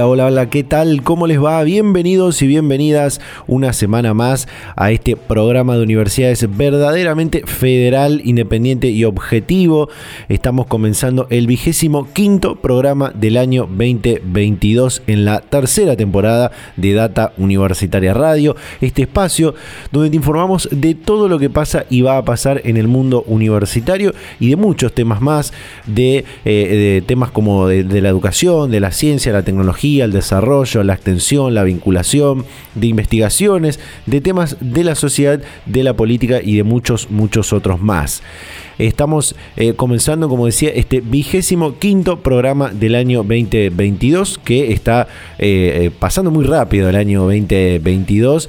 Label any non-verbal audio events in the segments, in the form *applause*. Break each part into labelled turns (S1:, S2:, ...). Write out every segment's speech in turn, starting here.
S1: Hola, hola, ¿qué tal? ¿Cómo les va? Bienvenidos y bienvenidas una semana más a este programa de universidades verdaderamente federal, independiente y objetivo. Estamos comenzando el vigésimo quinto programa del año 2022 en la tercera temporada de Data Universitaria Radio, este espacio donde te informamos de todo lo que pasa y va a pasar en el mundo universitario y de muchos temas más, de, eh, temas como de, de la educación, de la ciencia, la tecnología, el desarrollo, la extensión, la vinculación, de investigaciones, de temas de la sociedad, de la política y de muchos, muchos otros más. Estamos eh, comenzando, como decía, este vigésimo quinto programa del año 2022 que está eh, eh, pasando muy rápido el año 2022.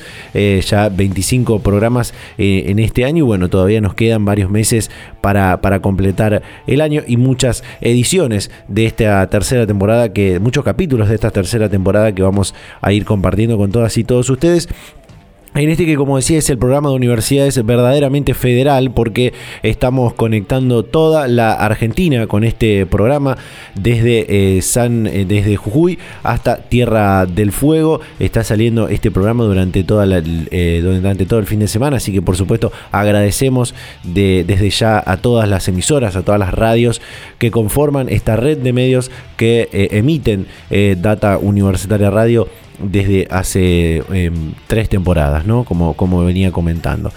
S1: ya 25 programas en este año y bueno, todavía nos quedan varios meses para, para completar el año y muchas ediciones de esta tercera temporada, que muchos capítulos de esta tercera temporada que vamos a ir compartiendo con todas y todos ustedes. En este que como decía es el programa de universidades verdaderamente federal porque estamos conectando toda la Argentina con este programa desde eh, San eh, desde Jujuy hasta Tierra del Fuego. Está saliendo este programa durante toda eh, durante todo el fin de semana así que por supuesto agradecemos desde ya a todas las emisoras a todas las radios que conforman esta red de medios que emiten Data Universitaria Radio desde hace em, tres temporadas, ¿no? Como, como venía comentando.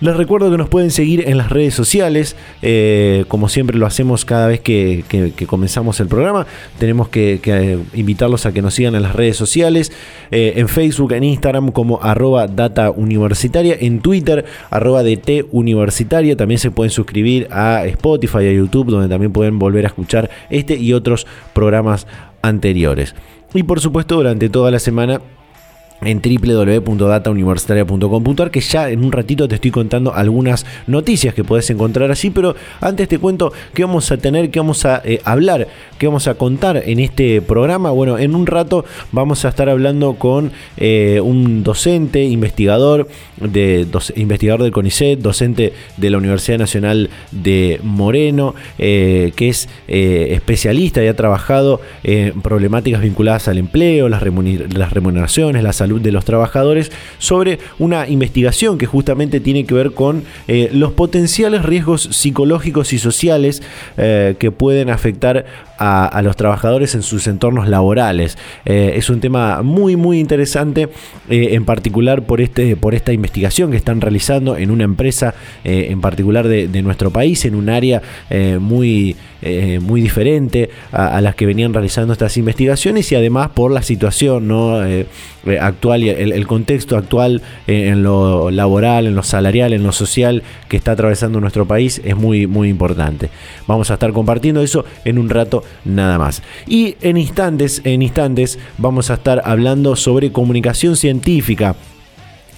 S1: Les recuerdo que nos pueden seguir en las redes sociales, eh, como siempre lo hacemos cada vez que, comenzamos el programa. Tenemos que, eh, invitarlos a que nos sigan en las redes sociales, eh, en Facebook, en Instagram como arroba data universitaria, en Twitter arroba DT universitaria. También se pueden suscribir a Spotify, a YouTube, donde también pueden volver a escuchar este y otros programas anteriores. Y por supuesto, durante toda la semana en www.datauniversitaria.com.ar que ya en un ratito te estoy contando algunas noticias que puedes encontrar así, pero antes te cuento qué vamos a tener, qué vamos a eh, hablar, qué vamos a contar en este programa. Bueno, en un rato vamos a estar hablando con eh, un docente, investigador, de, investigador del CONICET, docente de la Universidad Nacional de Moreno, eh, que es especialista y ha trabajado en problemáticas vinculadas al empleo, las, remuneraciones, la salud de los trabajadores sobre una investigación que justamente tiene que ver con eh, los potenciales riesgos psicológicos y sociales eh, que pueden afectar a, los trabajadores en sus entornos laborales. Eh, es un tema muy muy interesante, en particular por, este, por esta investigación que están realizando en una empresa en particular de, nuestro país, en un área muy, muy diferente a, las que venían realizando estas investigaciones y además por la situación ¿no? actual y el, contexto actual en, lo laboral, en lo salarial, en lo social que está atravesando nuestro país es muy, muy importante. Vamos a estar compartiendo eso en un rato nada más. Y en instantes, en instantes, vamos a estar hablando sobre comunicación científica.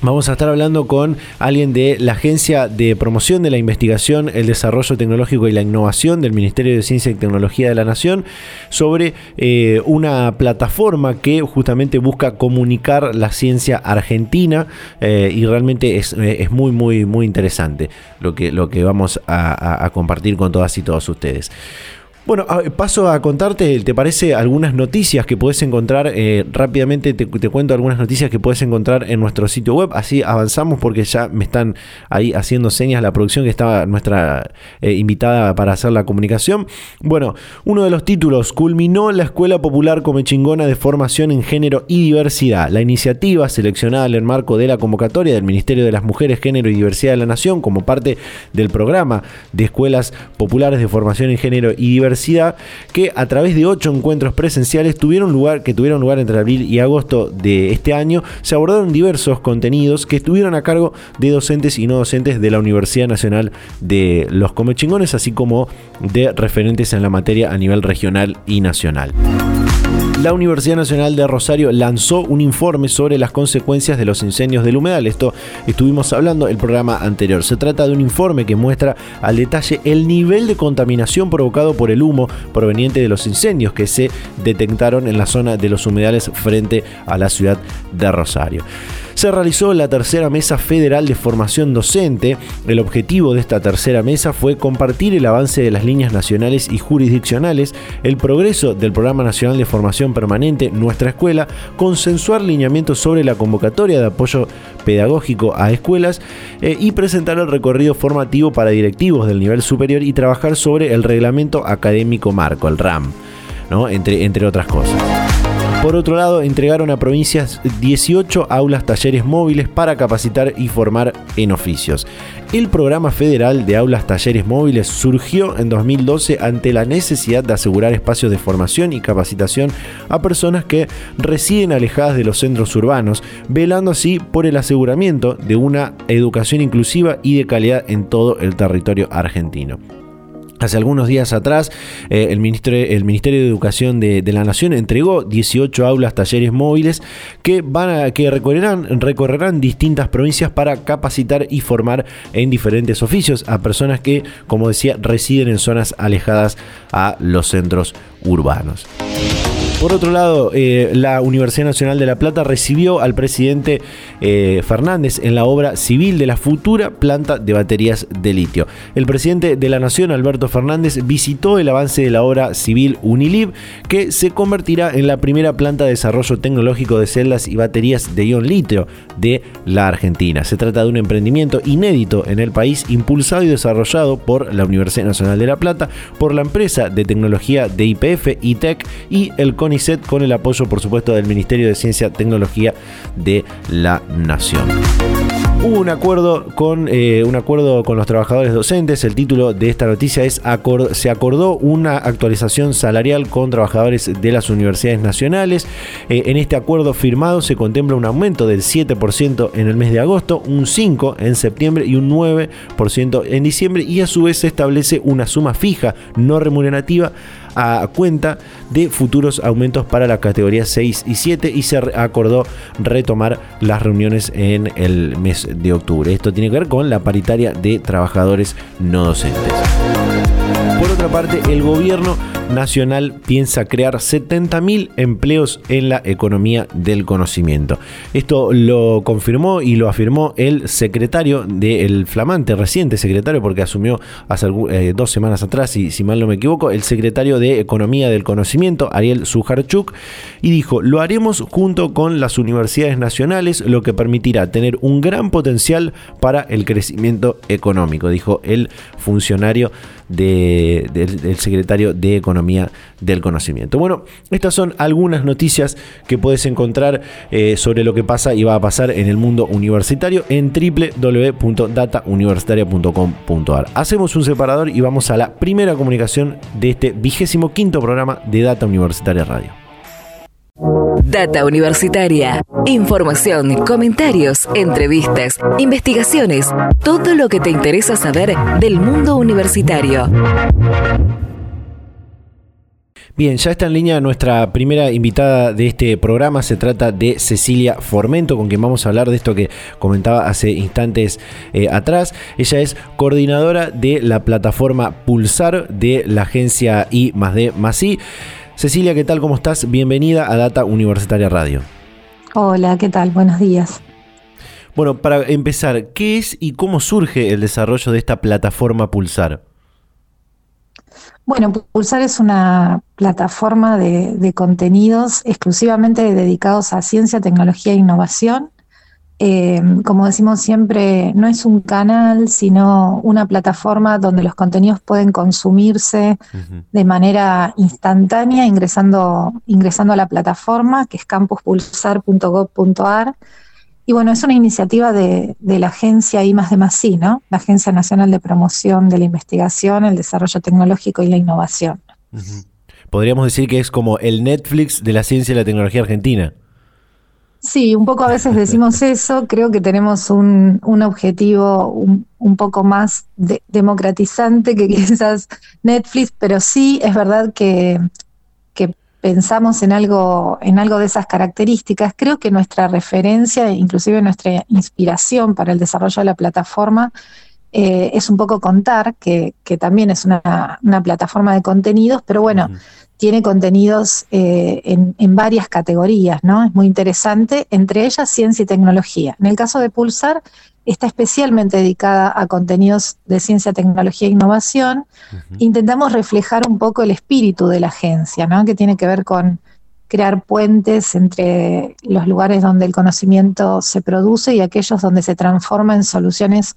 S1: Vamos a estar hablando con alguien de la Agencia de Promoción de la Investigación, el Desarrollo Tecnológico y la Innovación del Ministerio de Ciencia y Tecnología de la Nación sobre eh, una plataforma que justamente busca comunicar la ciencia argentina eh, y realmente es, eh, es, muy, muy, muy interesante lo que, lo que vamos a compartir con todas y todos ustedes. Bueno, paso a contarte, ¿te parece algunas noticias que puedes encontrar? Eh, rápidamente te, cuento algunas noticias que puedes encontrar en nuestro sitio web, así avanzamos porque ya me están ahí haciendo señas la producción que estaba nuestra eh, invitada para hacer la comunicación. Bueno, uno de los títulos, culminó la Escuela Popular Comechingona de Formación en Género y Diversidad. La iniciativa seleccionada en el marco de la convocatoria del Ministerio de las Mujeres, Género y Diversidad de la Nación como parte del programa de Escuelas Populares de Formación en Género y Diversidad que a través de ocho encuentros presenciales tuvieron lugar, que tuvieron lugar entre abril y agosto de este año, se abordaron diversos contenidos que estuvieron a cargo de docentes y no docentes de la Universidad Nacional de los Comechingones, así como de referentes en la materia a nivel regional y nacional. La Universidad Nacional de Rosario lanzó un informe sobre las consecuencias de los incendios del humedal. Esto estuvimos hablando el programa anterior. Se trata de un informe que muestra al detalle el nivel de contaminación provocado por el humo proveniente de los incendios que se detectaron en la zona de los humedales frente a la ciudad de Rosario se realizó la tercera mesa federal de formación docente. El objetivo de esta tercera mesa fue compartir el avance de las líneas nacionales y jurisdiccionales, el progreso del Programa Nacional de Formación Permanente Nuestra Escuela, consensuar lineamientos sobre la convocatoria de apoyo pedagógico a escuelas eh, y presentar el recorrido formativo para directivos del nivel superior y trabajar sobre el reglamento académico marco, el RAM, ¿no? entre, entre otras cosas. Por otro lado, entregaron a provincias 18 aulas talleres móviles para capacitar y formar en oficios. El programa federal de aulas talleres móviles surgió en 2012 ante la necesidad de asegurar espacios de formación y capacitación a personas que residen alejadas de los centros urbanos, velando así por el aseguramiento de una educación inclusiva y de calidad en todo el territorio argentino. Hace algunos días atrás, eh, el, el, Ministerio de Educación de, la Nación entregó 18 aulas talleres móviles que, van a, que recorrerán, recorrerán distintas provincias para capacitar y formar en diferentes oficios a personas que, como decía, residen en zonas alejadas a los centros urbanos. Por otro lado, eh, la Universidad Nacional de La Plata recibió al presidente eh, Fernández en la obra civil de la futura planta de baterías de litio. El presidente de la Nación, Alberto Fernández, visitó el avance de la obra civil Unilib, que se convertirá en la primera planta de desarrollo tecnológico de celdas y baterías de ion litio de la Argentina. Se trata de un emprendimiento inédito en el país, impulsado y desarrollado por la Universidad Nacional de La Plata, por la empresa de tecnología de IPF, ITEC y el Con el apoyo por supuesto del Ministerio de Ciencia Tecnología de la Nación. Hubo un acuerdo con eh, un acuerdo con los trabajadores docentes. El título de esta noticia es se acordó una actualización salarial con trabajadores de las universidades nacionales. Eh, en este acuerdo firmado se contempla un aumento del 7% en el mes de agosto, un 5 en septiembre y un 9% en diciembre y a su vez se establece una suma fija no remunerativa a cuenta de futuros aumentos para la categoría 6 y 7 y se acordó retomar las reuniones en el mes de octubre. Esto tiene que ver con la paritaria de trabajadores no docentes. Por otra parte, el gobierno nacional piensa crear 70.000 empleos en la economía del conocimiento. Esto lo confirmó y lo afirmó el secretario del flamante reciente secretario, porque asumió hace eh, dos semanas atrás, y si mal no me equivoco, el secretario de Economía del Conocimiento, Ariel Sujarchuk, y dijo, lo haremos junto con las universidades nacionales, lo que permitirá tener un gran potencial para el crecimiento económico, dijo el funcionario del secretario de Economía del Conocimiento. Bueno, estas son algunas noticias que puedes encontrar eh, sobre lo que pasa y va a pasar en el mundo universitario en www.datauniversitaria.com.ar. Hacemos un separador y vamos a la primera comunicación de este vigésimo quinto programa de Data Universitaria Radio.
S2: Data Universitaria. Información, comentarios, entrevistas, investigaciones, todo lo que te interesa saber del mundo universitario.
S1: Bien, ya está en línea nuestra primera invitada de este programa. Se trata de Cecilia Formento, con quien vamos a hablar de esto que comentaba hace instantes eh, atrás. Ella es coordinadora de la plataforma Pulsar de la agencia I más D más I. Cecilia, ¿qué tal? ¿Cómo estás? Bienvenida a Data Universitaria Radio.
S3: Hola, ¿qué tal? Buenos días.
S1: Bueno, para empezar, ¿qué es y cómo surge el desarrollo de esta plataforma Pulsar?
S3: Bueno, Pulsar es una plataforma de, de contenidos exclusivamente dedicados a ciencia, tecnología e innovación eh, como decimos siempre, no es un canal, sino una plataforma donde los contenidos pueden consumirse de manera instantánea ingresando, ingresando a la plataforma, que es campuspulsar.gov.ar. Y bueno, es una iniciativa de, la agencia I de Masí, ¿no? La Agencia Nacional de Promoción de la Investigación, el Desarrollo Tecnológico y la Innovación.
S1: Podríamos decir que es como el Netflix de la ciencia y la tecnología argentina.
S3: Sí, un poco a veces decimos *laughs* eso. Creo que tenemos un, objetivo un, poco más democratizante que *laughs* quizás Netflix, pero sí es verdad que, pensamos en algo, en algo de esas características, creo que nuestra referencia, inclusive nuestra inspiración para el desarrollo de la plataforma, eh, es un poco contar, que, también es una, plataforma de contenidos, pero bueno, tiene contenidos eh, en, varias categorías, ¿no? Es muy interesante, entre ellas ciencia y tecnología. En el caso de Pulsar, está especialmente dedicada a contenidos de ciencia, tecnología e innovación. Intentamos reflejar un poco el espíritu de la agencia, ¿no? Que tiene que ver con crear puentes entre los lugares donde el conocimiento se produce y aquellos donde se transforma en soluciones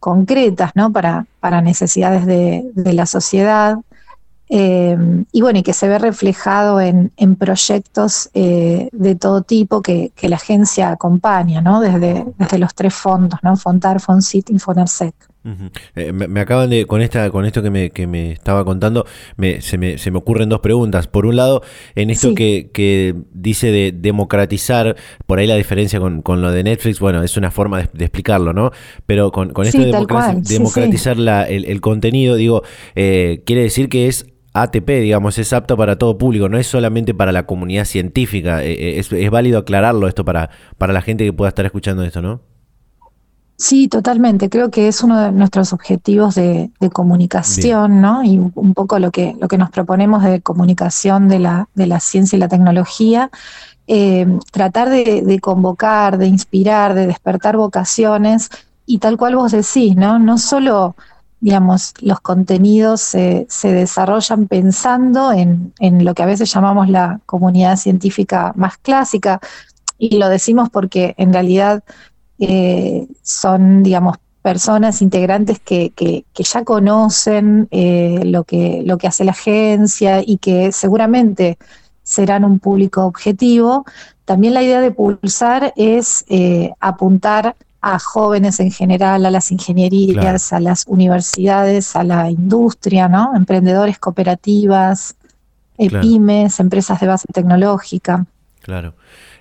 S3: concretas, ¿no? Para, para necesidades de, la sociedad. Eh, y bueno, y que se ve reflejado en, proyectos eh, de todo tipo que, la agencia acompaña, ¿no? Desde, desde los tres fondos, ¿no? Fontar, Fonsit y Fonersec.
S1: Eh, me, acaban de, con esta, con esto que me, que me estaba contando, me, se, me, se me ocurren dos preguntas. Por un lado, en esto que, que, dice de democratizar, por ahí la diferencia con, con lo de Netflix, bueno, es una forma de, explicarlo, ¿no? Pero con, con esto de democratizar el, contenido, digo, eh, quiere decir que es ATP, digamos, es apto para todo público, no es solamente para la comunidad científica. Eh, es, es válido aclararlo esto para, para la gente que pueda estar escuchando esto, ¿no?
S3: Sí, totalmente. Creo que es uno de nuestros objetivos de, comunicación, ¿no? Y un poco lo que, lo que nos proponemos de comunicación de la, de la ciencia y la tecnología. Eh, tratar de, convocar, de inspirar, de despertar vocaciones y tal cual vos decís, ¿no? No solo, digamos, los contenidos se, desarrollan pensando en, en lo que a veces llamamos la comunidad científica más clásica, y lo decimos porque en realidad eh, son, digamos, personas integrantes que, que, ya conocen eh, lo, que, lo que hace la agencia y que seguramente serán un público objetivo. También la idea de Pulsar es eh, apuntar a jóvenes en general, a las ingenierías, a las universidades, a la industria, ¿no? Emprendedores, cooperativas, pymes, empresas de base tecnológica.
S1: Claro.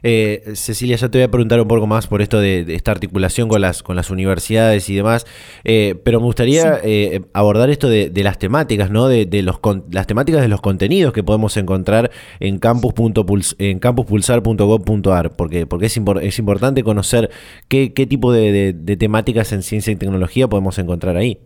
S1: Eh, Cecilia, ya te voy a preguntar un poco más por esto de, esta articulación con las, con las universidades y demás, eh, pero me gustaría eh, abordar esto de, las temáticas, ¿no? De, los, las temáticas de los contenidos que podemos encontrar en, campus.puls, en campuspulsar.gov.ar, porque, porque es, es importante conocer qué, qué tipo de temáticas en ciencia y tecnología podemos encontrar ahí.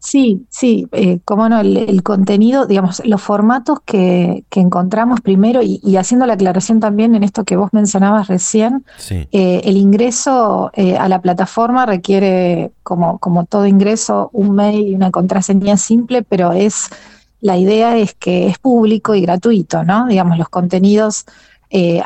S3: Sí, sí, eh, cómo no, el, contenido, digamos, los formatos que, encontramos primero y, haciendo la aclaración también en esto que vos mencionabas recién, eh, el ingreso eh, a la plataforma requiere, como, como todo ingreso, un mail y una contraseña simple, pero es, la idea es que es público y gratuito, ¿no? Digamos, los contenidos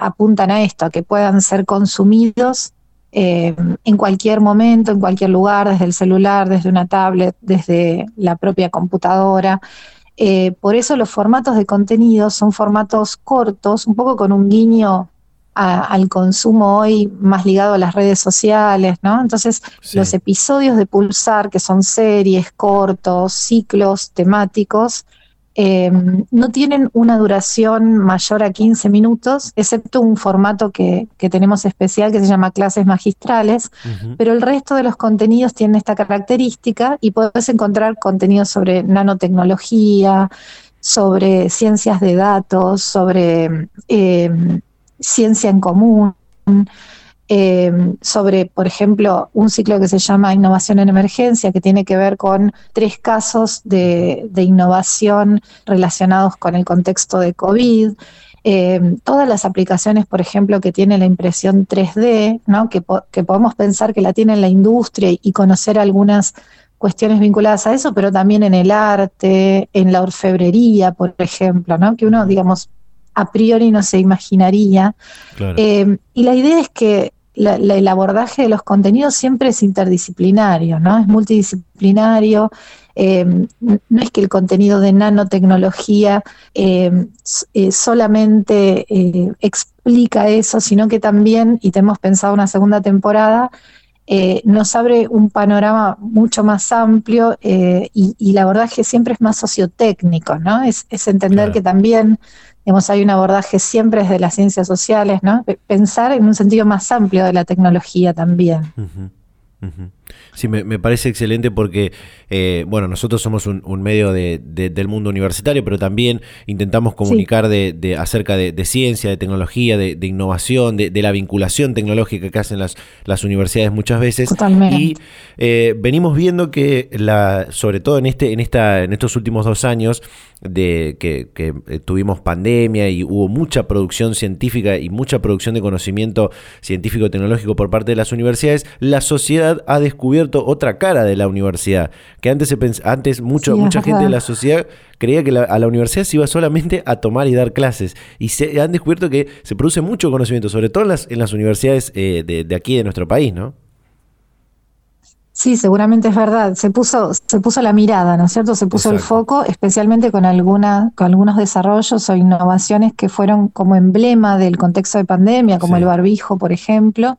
S3: apuntan a esto, a que puedan ser consumidos eh, en cualquier momento, en cualquier lugar, desde el celular, desde una tablet, desde la propia computadora. Eh, por eso los formatos de contenido son formatos cortos, un poco con un guiño al consumo hoy más ligado a las redes sociales, ¿no? Entonces, los episodios de Pulsar, que son series, cortos, ciclos temáticos, Em, no tienen una duración mayor a 15 minutos, excepto un formato que, tenemos especial que se llama clases magistrales, pero el resto de los contenidos tienen esta característica y puedes encontrar contenidos sobre nanotecnología, sobre ciencias de datos, sobre em, ciencia en común. Em, sobre, por ejemplo, un ciclo que se llama Innovación en Emergencia, que tiene que ver con tres casos de, innovación relacionados con el contexto de COVID. Em, todas las aplicaciones, por ejemplo, que tiene la impresión 3D, ¿no? que, podemos pensar que la tiene en la industria y conocer algunas cuestiones vinculadas a eso, pero también en el arte, en la orfebrería, por ejemplo, ¿no? que uno, digamos, a priori no se imaginaría. Em, y la idea es que el abordaje de los contenidos siempre es interdisciplinario, ¿no? Es multidisciplinario. Eh, no es que el contenido de nanotecnología eh, eh, solamente explica eso, sino que también, y tenemos pensado una segunda temporada, nos abre un panorama mucho más amplio y, es que siempre es más sociotécnico, ¿no? Es, entender que también hay un abordaje siempre desde las ciencias sociales, ¿no? Pensar en un sentido más amplio de la tecnología también.
S1: Sí, me, parece excelente porque, eh, bueno, nosotros somos un, medio de, del mundo universitario, pero también intentamos comunicar de, acerca de, ciencia, de tecnología, de, innovación, de, la vinculación tecnológica que hacen las, las universidades muchas veces.
S3: Totalmente.
S1: Y eh, venimos viendo que, la, sobre todo en, este, en, esta, en estos últimos dos años, de que, eh, tuvimos pandemia y hubo mucha producción científica y mucha producción de conocimiento científico-tecnológico por parte de las universidades, la sociedad ha descubierto otra cara de la universidad, que antes, se antes mucho, mucha gente de la sociedad creía que a la universidad se iba solamente a tomar y dar clases, y se han descubierto que se produce mucho conocimiento, sobre todo en las, en las universidades eh, de, de aquí, de nuestro país, ¿no?
S3: Sí, seguramente es verdad. Se puso, se puso la mirada, ¿no es cierto? Se puso el foco, especialmente con, alguna, con algunos desarrollos o innovaciones que fueron como emblema del contexto de pandemia, como el barbijo, por ejemplo.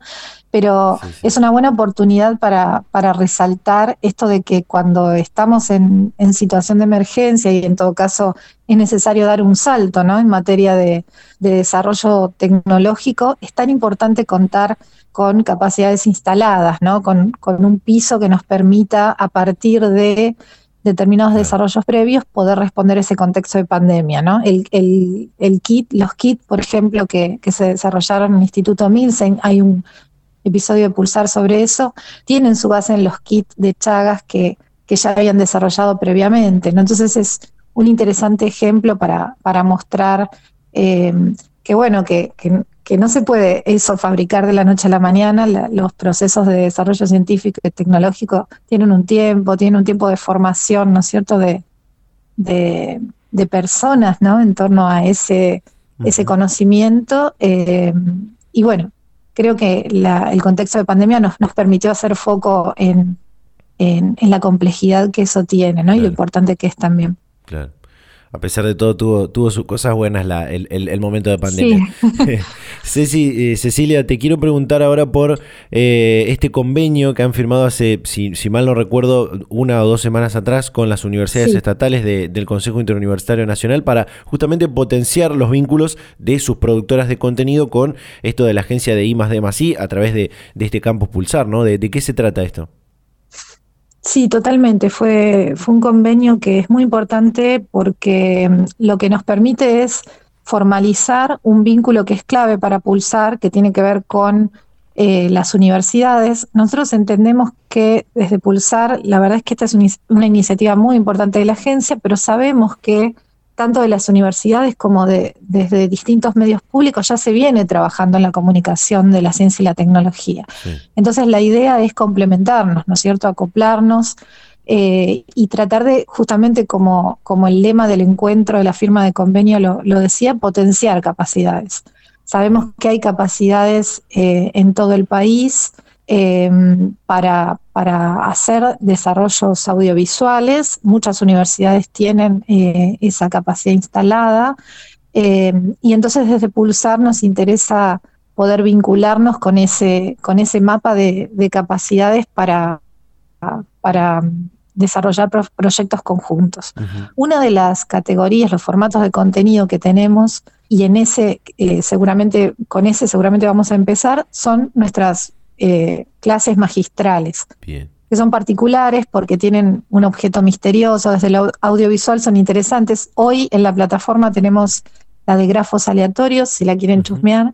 S3: Pero es una buena oportunidad para, para resaltar esto de que cuando estamos en, en situación de emergencia y en todo caso es necesario dar un salto ¿no? en materia de, de desarrollo tecnológico, es tan importante contar con capacidades instaladas, ¿no? Con, un piso que nos permita, a partir de determinados desarrollos previos, poder responder ese contexto de pandemia, ¿no? El, kit, los kits, por ejemplo, que, se desarrollaron en el Instituto Milsen, hay un episodio de Pulsar sobre eso, tienen su base en los kits de Chagas que, ya habían desarrollado previamente, ¿no? Entonces es un interesante ejemplo para, para mostrar eh, que, bueno, que, que no se puede eso fabricar de la noche a la mañana, los procesos de desarrollo científico y tecnológico tienen un tiempo, tienen un tiempo de formación, ¿no es cierto?, de, de, personas, ¿no?, en torno a ese, ese conocimiento. Eh, y bueno, creo que el contexto de pandemia nos, nos permitió hacer foco en, en, la complejidad que eso tiene, ¿no?, y lo importante que es también.
S1: Claro a pesar de todo, tuvo, tuvo sus cosas buenas la, el, momento de pandemia. *laughs* Ceci, eh, Cecilia, te quiero preguntar ahora por eh, este convenio que han firmado hace, si, mal no recuerdo, una o dos semanas atrás con las universidades estatales del Consejo Interuniversitario Nacional para justamente potenciar los vínculos de sus productoras de contenido con esto de la agencia de I D a través de, este campus Pulsar, ¿no? ¿De, de qué se trata esto?
S3: Sí, totalmente. Fue, fue un convenio que es muy importante porque mm, lo que nos permite es formalizar un vínculo que es clave para Pulsar, que tiene que ver con eh, las universidades. Nosotros entendemos que desde Pulsar, la verdad es que esta es una iniciativa muy importante de la agencia, pero sabemos que tanto de las universidades como de, desde distintos medios públicos, ya se viene trabajando en la comunicación de la ciencia y la tecnología. Entonces la idea es complementarnos, ¿no es cierto? Acoplarnos eh, y tratar de, justamente como, como el lema del encuentro de la firma de convenio lo, lo decía, potenciar capacidades. Sabemos que hay capacidades eh, en todo el país, Em, para, para, hacer desarrollos audiovisuales. Muchas universidades tienen eh, esa capacidad instalada em, y entonces desde Pulsar nos interesa poder vincularnos con ese, con ese mapa de, capacidades para, para desarrollar proyectos conjuntos. Una de las categorías, los formatos de contenido que tenemos, y en ese eh, seguramente, con ese seguramente vamos a empezar, son nuestras eh, clases magistrales. Que son particulares porque tienen un objeto misterioso, desde el audiovisual son interesantes. Hoy en la plataforma tenemos la de grafos aleatorios, si la quieren chusmear,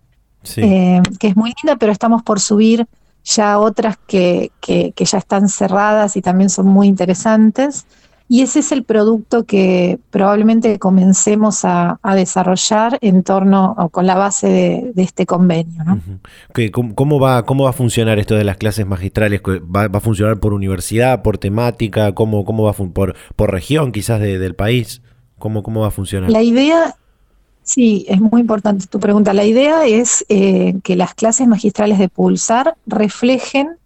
S3: eh, que es muy linda, pero estamos por subir ya otras que, que, ya están cerradas y también son muy interesantes. Y ese es el producto que probablemente comencemos a, desarrollar en torno o con la base de, este convenio. ¿no?
S1: ¿Cómo, va, ¿Cómo va a funcionar esto de las clases magistrales? ¿Va, a funcionar por universidad, por temática? ¿Cómo, cómo va a por, por región quizás del país? ¿Cómo, ¿Cómo va a funcionar?
S3: La idea, sí, es muy importante tu pregunta. La idea es eh, que las clases magistrales de Pulsar reflejen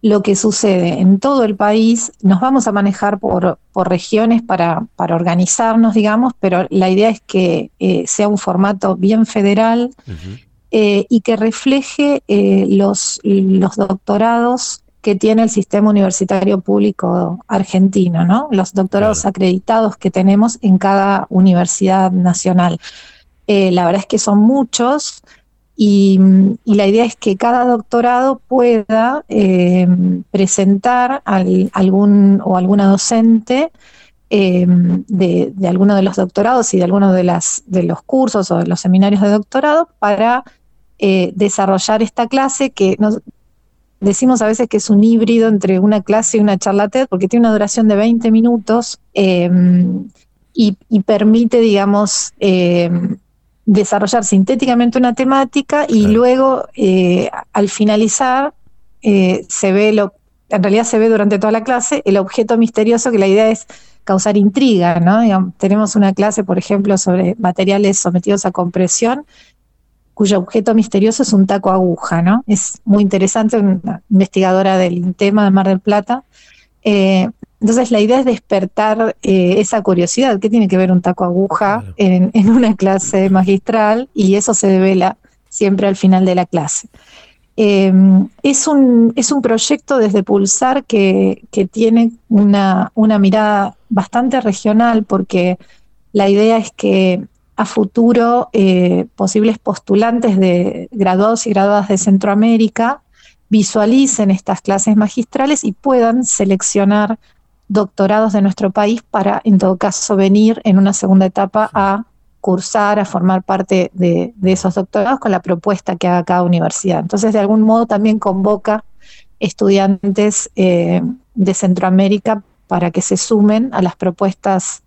S3: lo que sucede en todo el país. Nos vamos a manejar por, por regiones para, para, organizarnos, digamos, pero la idea es que eh, sea un formato bien federal eh, y que refleje eh, los, los doctorados que tiene el sistema universitario público argentino, ¿no? Los doctorados acreditados que tenemos en cada universidad nacional. la verdad es que son muchos, Y, la idea es que cada doctorado pueda eh, presentar al, algún o alguna docente eh, de, alguno de los doctorados y de alguno de, de los cursos o de los seminarios de doctorado para desarrollar esta clase que decimos a veces que es un híbrido entre una clase y una charla TED porque tiene una duración de 20 minutos y, permite, digamos, eh, desarrollar sintéticamente una temática y luego eh, al finalizar eh, se ve lo, en realidad se ve durante toda la clase el objeto misterioso que la idea es causar intriga, ¿no? tenemos una clase, por ejemplo, sobre materiales sometidos a compresión cuyo objeto misterioso es un taco aguja, ¿no? Es muy interesante, una investigadora del tema de Mar del Plata. Entonces la idea es despertar eh, esa curiosidad, ¿qué tiene que ver un taco aguja en, una clase magistral? Y eso se devela siempre al final de la clase. Em, es, un, es un proyecto desde Pulsar que, tiene una, una, mirada bastante regional porque la idea es que a futuro eh, posibles postulantes de graduados y graduadas de Centroamérica visualicen estas clases magistrales y puedan seleccionar doctorados de nuestro país para, en todo caso, venir en una segunda etapa a cursar, a formar parte de, esos doctorados con la propuesta que haga cada universidad. Entonces, de algún modo también convoca estudiantes eh, de Centroamérica para que se sumen a las propuestas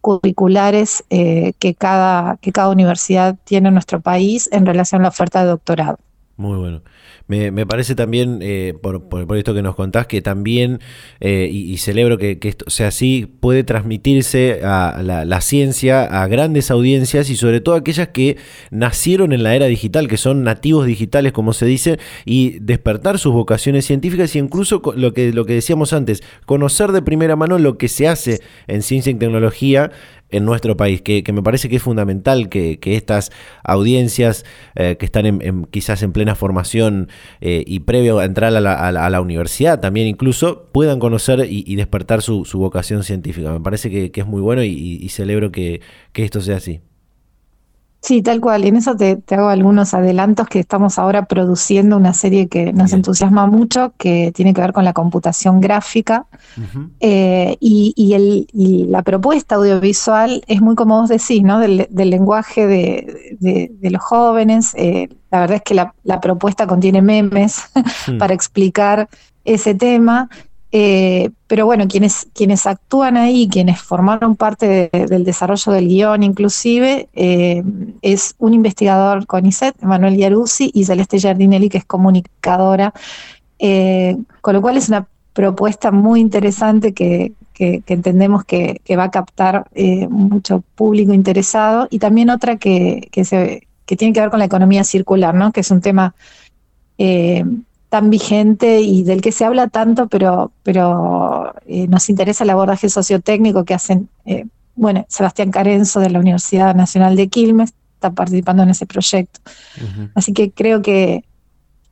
S3: curriculares eh, que, cada, que cada universidad tiene en nuestro país en relación a la oferta de doctorado.
S1: Muy bueno. Me, parece también, eh, por, por, esto que nos contás, que también, eh, y, celebro que, esto sea así, puede transmitirse a la, ciencia a grandes audiencias y sobre todo aquellas que nacieron en la era digital, que son nativos digitales, como se dice, y despertar sus vocaciones científicas y incluso lo que, lo que decíamos antes, conocer de primera mano lo que se hace en ciencia y tecnología en nuestro país, que, me parece que es fundamental que, estas audiencias eh, que están en, quizás en plena formación eh, y previo a entrar a la, universidad también incluso, puedan conocer y, despertar su, vocación científica. Me parece que, es muy bueno y, celebro que esto sea así.
S3: Sí, tal cual. Y en eso te, hago algunos adelantos que estamos ahora produciendo una serie que nos entusiasma mucho, que tiene que ver con la computación gráfica. Eh, y, la propuesta audiovisual es muy como vos decís, ¿no? Del, lenguaje de, los jóvenes. Eh, la verdad es que la, la propuesta contiene memes hmm. *laughs* para explicar ese tema. Eh, pero bueno, quienes, quienes actúan ahí, quienes formaron parte del desarrollo del guion inclusive, eh, es un investigador con ISET, Manuel Yaruzzi, y Celeste Giardinelli, que es comunicadora, eh, con lo cual es una propuesta muy interesante que, entendemos que, va a captar mucho público interesado, y también otra que, que tiene que ver con la economía circular, ¿no? que es un tema tan vigente y del que se habla tanto, pero, pero eh, nos interesa el abordaje sociotécnico que hacen, eh, bueno, Sebastián Carenzo de la Universidad Nacional de Quilmes está participando en ese proyecto. Así que creo que,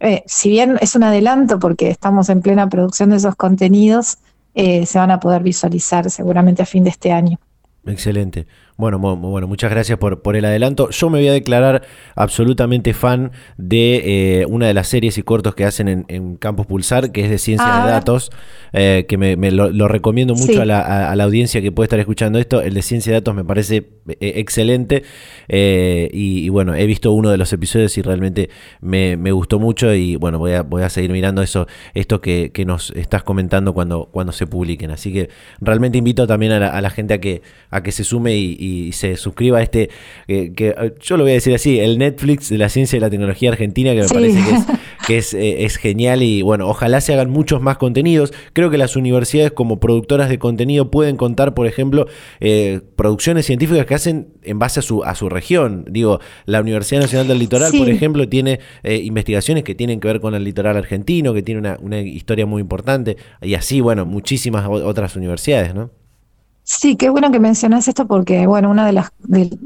S3: eh, si bien es un adelanto porque estamos en plena producción de esos contenidos, se van a poder visualizar seguramente a fin de este año.
S1: Excelente. Bueno, bueno, muchas gracias por, por, el adelanto. Yo me voy a declarar absolutamente fan de eh, una de las series y cortos que hacen en, Campus Pulsar, que es de ciencia de datos, eh, que me, lo, recomiendo mucho a, la, audiencia que puede estar escuchando esto. El de ciencia de datos me parece eh, excelente y, bueno, he visto uno de los episodios y realmente me, gustó mucho y bueno, voy a, voy a seguir mirando eso, esto que, nos estás comentando cuando, cuando se publiquen. Así que realmente invito también a la, a la gente a que, a que se sume y y se suscriba a este, que eh, yo lo voy a decir así, el Netflix de la ciencia y la tecnología argentina, que me parece *laughs* que, es, eh, es, genial y bueno, ojalá se hagan muchos más contenidos. Creo que las universidades como productoras de contenido pueden contar, por ejemplo, eh, producciones científicas que hacen en base a su, a su región. Digo, la Universidad Nacional del Litoral, por ejemplo, tiene investigaciones que tienen que ver con el litoral argentino, que tiene una, una historia muy importante y así, bueno, muchísimas otras universidades, ¿no?
S3: Sí, qué bueno que mencionas esto porque, bueno, una de las,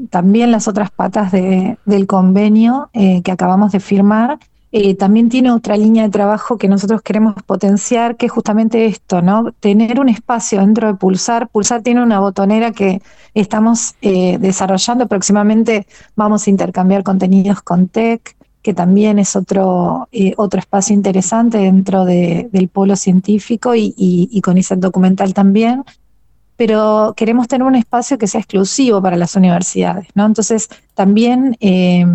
S3: también las otras patas del convenio eh, que acabamos de firmar, eh, también tiene otra línea de trabajo que nosotros queremos potenciar, que es justamente esto, ¿no? Tener un espacio dentro de Pulsar. Pulsar tiene una botonera que estamos eh, desarrollando, próximamente vamos a intercambiar contenidos con TEC, que también es otro, otro espacio interesante dentro del polo científico y, y, con ese documental también, pero queremos tener un espacio que sea exclusivo para las universidades, ¿no? Entonces, también eh,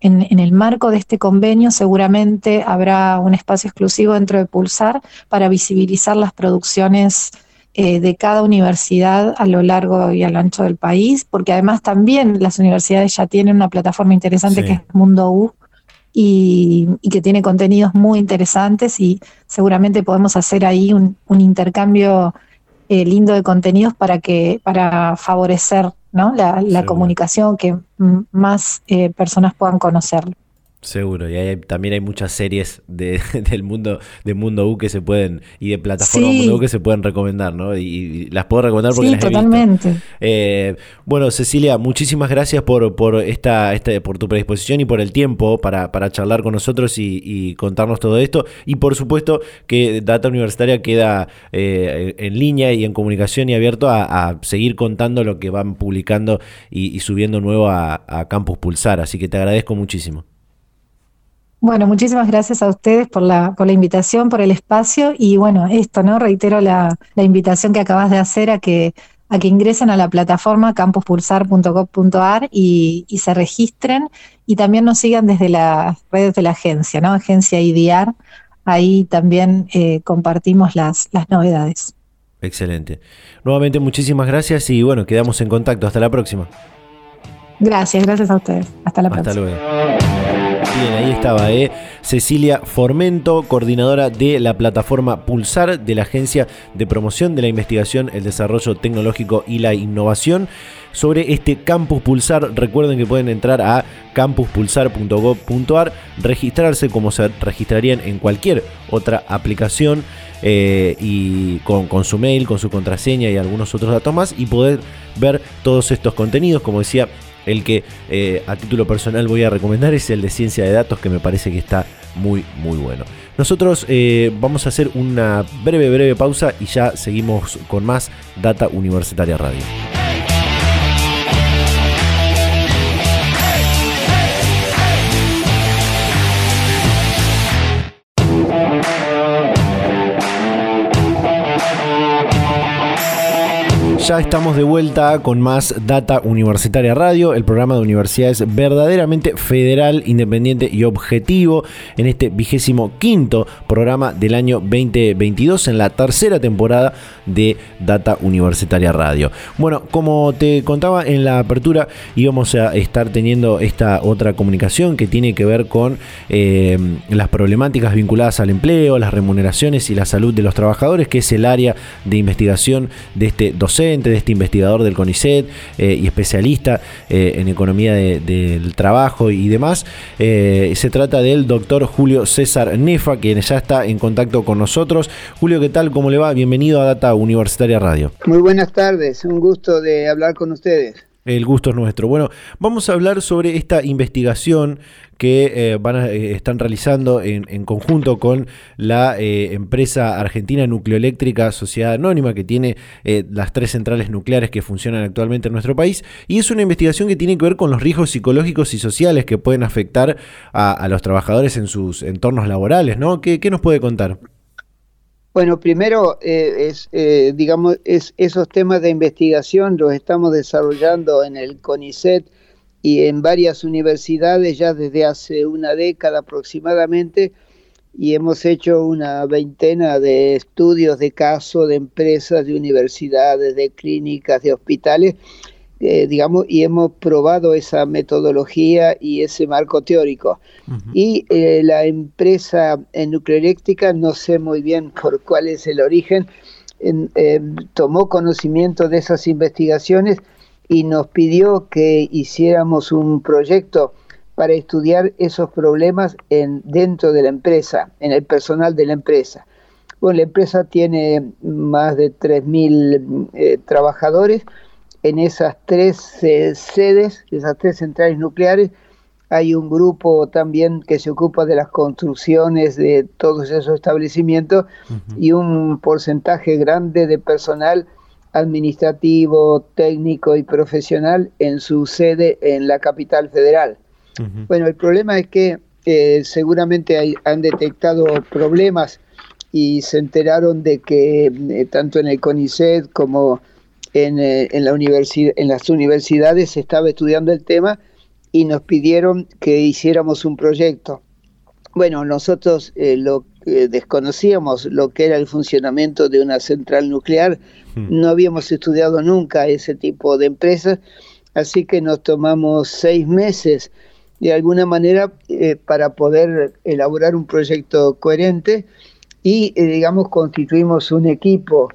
S3: en, el marco de este convenio seguramente habrá un espacio exclusivo dentro de Pulsar para visibilizar las producciones eh, de cada universidad a lo largo y a lo ancho del país, porque además también las universidades ya tienen una plataforma interesante que es Mundo U, y, que tiene contenidos muy interesantes y seguramente podemos hacer ahí un, intercambio eh, lindo de contenidos para que para favorecer ¿no? la, comunicación, que más eh, personas puedan conocerlo.
S1: Seguro, y también hay muchas series de, *laughs* del mundo de Mundo U que se pueden y de plataforma Mundo U que se pueden recomendar, ¿no? Y, las puedo recomendar porque las totalmente. He visto. Eh, bueno, Cecilia, muchísimas gracias por, por esta, esta, por tu predisposición y por el tiempo para, para charlar con nosotros y, contarnos todo esto. Y por supuesto que Data Universitaria queda eh, en línea y en comunicación y abierto a, seguir contando lo que van publicando y, subiendo nuevo a, a Campus Pulsar. Así que te agradezco muchísimo.
S3: Bueno, muchísimas gracias a ustedes por la, por la invitación, por el espacio y bueno, esto, ¿no? Reitero la, invitación que acabas de hacer a que, a que ingresen a la plataforma campuspulsar.gov.ar y, y se registren y también nos sigan desde las redes de la agencia, ¿no? Agencia IDIAR, ahí también eh, compartimos las, las novedades.
S1: Excelente. Nuevamente muchísimas gracias y bueno, quedamos en contacto. Hasta la próxima.
S3: Gracias, gracias a ustedes. Hasta la próxima. Hasta luego.
S1: Bien, ahí estaba, ¿eh? Cecilia Formento, coordinadora de la plataforma Pulsar de la Agencia de Promoción de la Investigación, el Desarrollo Tecnológico y la Innovación. Sobre este Campus Pulsar, recuerden que pueden entrar a campuspulsar.gov.ar, registrarse como se registrarían en cualquier otra aplicación. Eh, y con, con, su mail, con su contraseña y algunos otros datos más y poder ver todos estos contenidos. Como decía, el que eh, a título personal voy a recomendar es el de ciencia de datos, que me parece que está muy, muy bueno. Nosotros eh, vamos a hacer una breve, breve pausa y ya seguimos con más Data Universitaria Radio. Ya estamos de vuelta con más Data Universitaria Radio, el programa de universidades verdaderamente federal, independiente y objetivo en este vigésimo quinto programa del año 2022 en la tercera temporada de Data Universitaria Radio. Bueno, como te contaba en la apertura, íbamos a estar teniendo esta otra comunicación que tiene que ver con eh, las problemáticas vinculadas al empleo, las remuneraciones y la salud de los trabajadores, que es el área de investigación de este docente de este investigador del CONICET eh, y especialista eh, en economía del trabajo y demás. Eh, se trata del doctor Julio César Nefa, quien ya está en contacto con nosotros. Julio, ¿qué tal? ¿Cómo le va? Bienvenido a Data Universitaria Radio.
S4: Muy buenas tardes, un gusto de hablar con ustedes.
S1: El gusto es nuestro. Bueno, vamos a hablar sobre esta investigación que eh, van eh, están realizando en, conjunto con la eh, empresa argentina nucleoeléctrica Sociedad Anónima, que tiene las tres centrales nucleares que funcionan actualmente en nuestro país. Y es una investigación que tiene que ver con los riesgos psicológicos y sociales que pueden afectar a, los trabajadores en sus entornos laborales. ¿no? ¿Qué, qué nos puede contar?
S4: Bueno, primero, es, digamos, es, esos temas de investigación los estamos desarrollando en el CONICET y en varias universidades ya desde hace una década aproximadamente y hemos hecho una veintena de estudios de casos de empresas, de universidades, de clínicas, de hospitales, eh, digamos, y hemos probado esa metodología y ese marco teórico. Y eh, la empresa nucleoeléctrica, no sé muy bien por cuál es el origen, eh, tomó conocimiento de esas investigaciones y nos pidió que hiciéramos un proyecto para estudiar esos problemas en, dentro de la empresa, en el personal de la empresa. Bueno, la empresa tiene más de 3.000 eh, trabajadores. En esas tres eh, sedes, esas tres centrales nucleares, hay un grupo también que se ocupa de las construcciones de todos esos establecimientos y un porcentaje grande de personal administrativo, técnico y profesional en su sede en la capital federal. Bueno, el problema es que eh, seguramente han detectado problemas y se enteraron de que eh, tanto en el CONICET como en, en, la universidad, en las universidades se estaba estudiando el tema y nos pidieron que hiciéramos un proyecto. Bueno, nosotros lo desconocíamos lo que era el funcionamiento de una central nuclear, hmm. no habíamos estudiado nunca ese tipo de empresas, así que nos tomamos seis meses de alguna manera eh, para poder elaborar un proyecto coherente y, eh, digamos, constituimos un equipo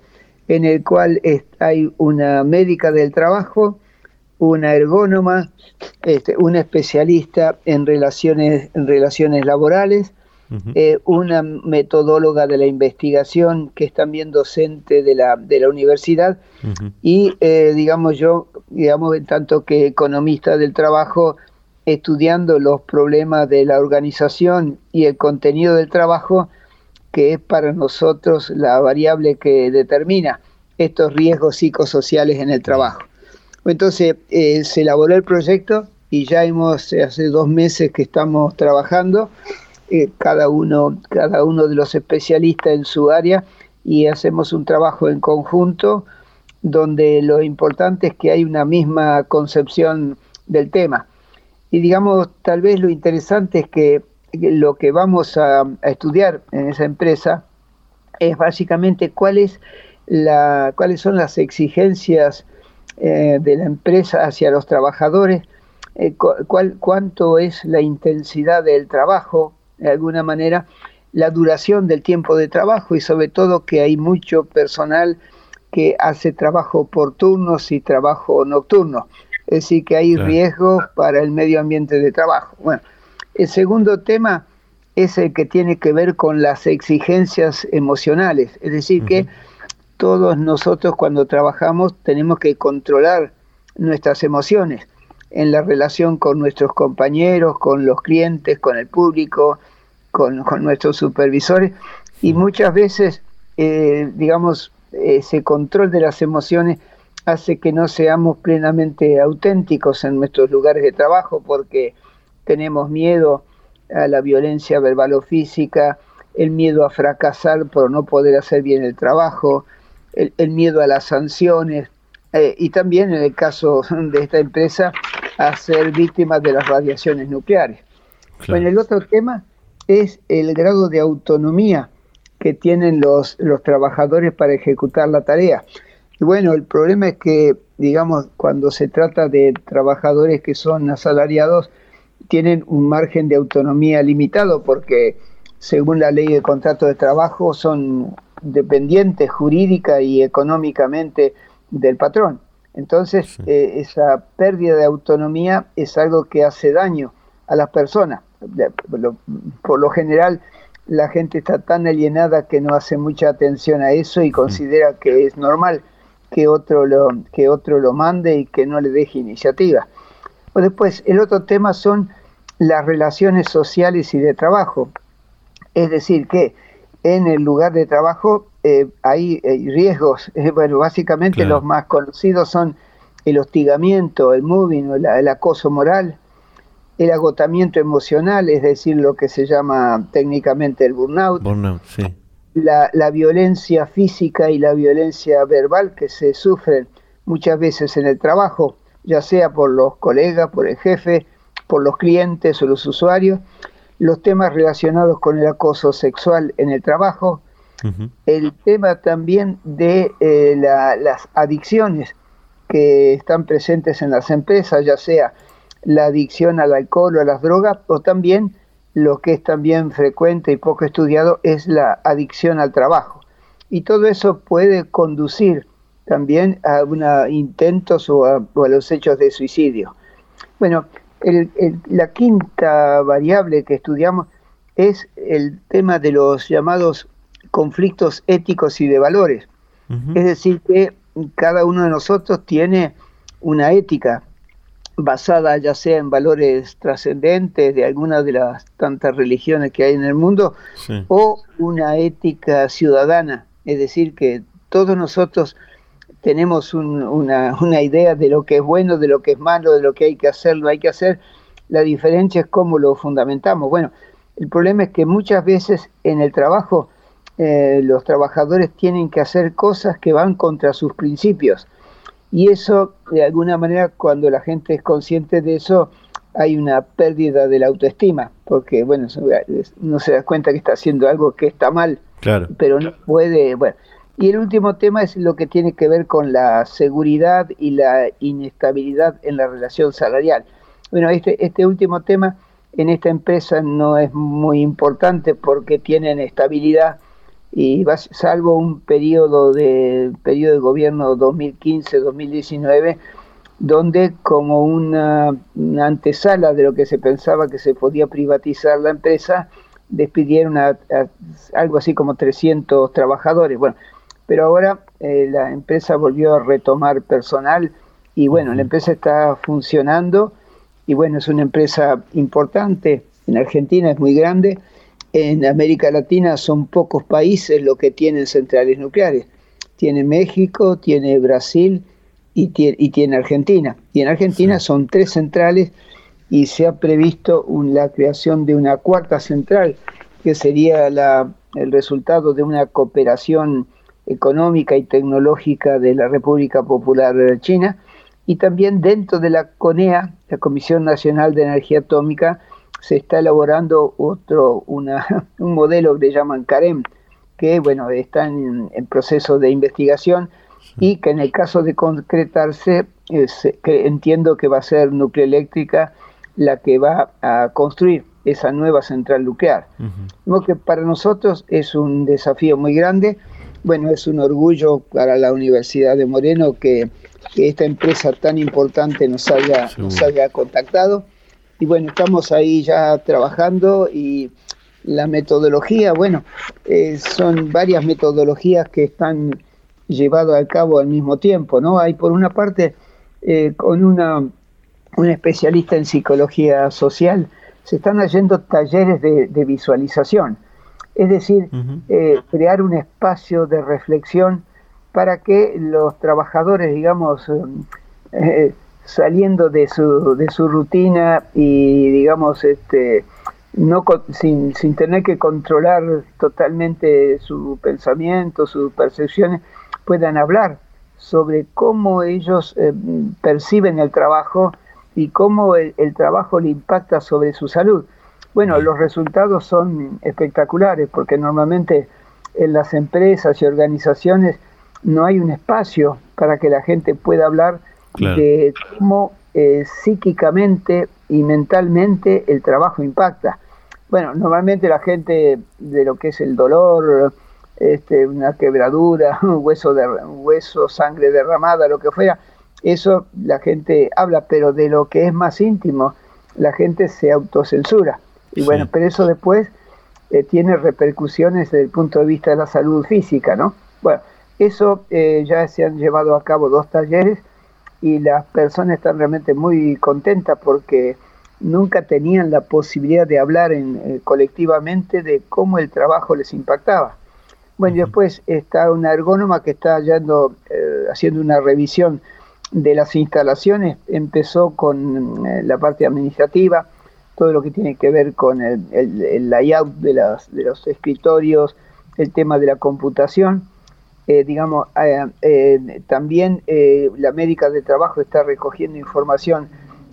S4: en el cual hay una médica del trabajo, una ergónoma, este, una especialista en relaciones, en relaciones laborales, eh, una metodóloga de la investigación que es también docente de la, de la universidad y eh, digamos yo, digamos en tanto que economista del trabajo, estudiando los problemas de la organización y el contenido del trabajo, que es para nosotros la variable que determina estos riesgos psicosociales en el trabajo. Entonces eh, se elaboró el proyecto y ya hemos, hace dos meses que estamos trabajando eh, cada, uno, cada uno de los especialistas en su área y hacemos un trabajo en conjunto donde lo importante es que hay una misma concepción del tema. Y digamos, tal vez lo interesante es que lo que vamos a, estudiar en esa empresa es básicamente cuál la, cuáles son las exigencias eh, de la empresa hacia los trabajadores, eh, cuál, cuánto es la intensidad del trabajo, de alguna manera la duración del tiempo de trabajo y sobre todo que hay mucho personal que hace trabajo por turnos y trabajo nocturno. Es decir, que hay riesgos para el medio ambiente de trabajo. Bueno, el segundo tema es el que tiene que ver con las exigencias emocionales. Es decir, que todos nosotros cuando trabajamos tenemos que controlar nuestras emociones en la relación con nuestros compañeros, con los clientes, con el público, con, nuestros supervisores. Y muchas veces, eh, digamos, ese control de las emociones hace que no seamos plenamente auténticos en nuestros lugares de trabajo porque tenemos miedo a la violencia verbal o física, el miedo a fracasar por no poder hacer bien el trabajo, el, miedo a las sanciones eh, y también en el caso *laughs* de esta empresa a ser víctimas de las radiaciones nucleares. Bueno, el otro tema es el grado de autonomía que tienen los, los trabajadores para ejecutar la tarea. Y bueno, el problema es que, digamos, cuando se trata de trabajadores que son asalariados, tienen un margen de autonomía limitado porque, según la ley de contrato de trabajo, son dependientes jurídica y económicamente del patrón. Entonces, eh, esa pérdida de autonomía es algo que hace daño a las personas por lo general la gente está tan alienada que no hace mucha atención a eso y considera que es normal que otro lo, que otro lo mande y que no le deje iniciativa. Pues después, el otro tema son las relaciones sociales y de trabajo. Es decir, que en el lugar de trabajo eh, hay, riesgos. *laughs* bueno, básicamente los más conocidos son el hostigamiento, el moving, el, el acoso moral, el agotamiento emocional, es decir, lo que se llama técnicamente el burnout, la, violencia física y la violencia verbal que se sufren muchas veces en el trabajo, ya sea por los colegas, por el jefe, por los clientes o los usuarios, los temas relacionados con el acoso sexual en el trabajo, el tema también de eh, las adicciones que están presentes en las empresas, ya sea la adicción al alcohol o a las drogas, o también lo que es también frecuente y poco estudiado es la adicción al trabajo. Y todo eso puede conducir también a una intentos o a, los hechos de suicidio. Bueno, la quinta variable que estudiamos es el tema de los llamados conflictos éticos y de valores. Es decir, que cada uno de nosotros tiene una ética basada ya sea en valores trascendentes de alguna de las tantas religiones que hay en el mundo, o una ética ciudadana, es decir, que todos nosotros tenemos una, una, idea de lo que es bueno, de lo que es malo, de lo que hay que hacer, no hay que hacer, La diferencia es cómo lo fundamentamos. Bueno, el problema es que muchas veces en el trabajo eh, los trabajadores tienen que hacer cosas que van contra sus principios. Y eso, de alguna manera, cuando la gente es consciente de eso, hay una pérdida de la autoestima, porque, bueno, no se da cuenta que está haciendo algo que está mal, claro. pero no puede, bueno. Y el último tema es lo que tiene que ver con la seguridad y la inestabilidad en la relación salarial. Bueno, este, este último tema en esta empresa no es muy importante porque tienen estabilidad y salvo un periodo de periodo de gobierno 2015-2019 donde como una, antesala de lo que se pensaba que se podía privatizar la empresa, despidieron a, algo así como 300 trabajadores. Bueno, pero ahora eh, la empresa volvió a retomar personal y bueno, la empresa está funcionando y bueno, es una empresa importante, en Argentina es muy grande, en América Latina son pocos países los que tienen centrales nucleares. Tiene México, tiene Brasil, y tiene, Argentina. Y en Argentina son tres centrales y se ha previsto la creación de una cuarta central, que sería el resultado de una cooperación económica y tecnológica de la República Popular China. Y también dentro de la CONEA, la Comisión Nacional de Energía Atómica, se está elaborando otro, una, *laughs* un modelo que llaman CAREM, que bueno, está en proceso de investigación y que en el caso de concretarse, que entiendo que va a ser Nucleoeléctrica la que va a construir esa nueva central nuclear. que para nosotros es un desafío muy grande. Bueno, es un orgullo para la Universidad de Moreno que, esta empresa tan importante nos haya, nos haya contactado. Y bueno, estamos ahí ya trabajando y la metodología, bueno, eh, son varias metodologías que están llevado a cabo al mismo tiempo, ¿no? Hay por una parte eh, con una un especialista en psicología social, se están haciendo talleres de, visualización, es decir, eh, crear un espacio de reflexión para que los trabajadores, digamos, eh, saliendo de su, de su rutina y, digamos, este, no sin, sin tener que controlar totalmente su pensamiento, sus percepciones, puedan hablar sobre cómo ellos eh, perciben el trabajo y cómo el, trabajo le impacta sobre su salud. Bueno, los resultados son espectaculares porque normalmente en las empresas y organizaciones no hay un espacio para que la gente pueda hablar de cómo eh, psíquicamente y mentalmente el trabajo impacta. Bueno, normalmente la gente de lo que es el dolor, este, una quebradura, *laughs* un hueso, de, hueso, sangre derramada, lo que fuera, eso la gente habla, pero de lo que es más íntimo, la gente se autocensura. Y bueno, pero eso después eh, tiene repercusiones desde el punto de vista de la salud física, ¿no? Bueno, eso eh, ya se han llevado a cabo dos talleres y las personas están realmente muy contentas porque nunca tenían la posibilidad de hablar en, eh, colectivamente de cómo el trabajo les impactaba. Bueno, y después está una ergónoma que está yendo, eh, haciendo una revisión de las instalaciones. Empezó con eh, la parte administrativa, todo lo que tiene que ver con el, layout de, las, de los escritorios, el tema de la computación. Eh, digamos, también la médica de trabajo está recogiendo información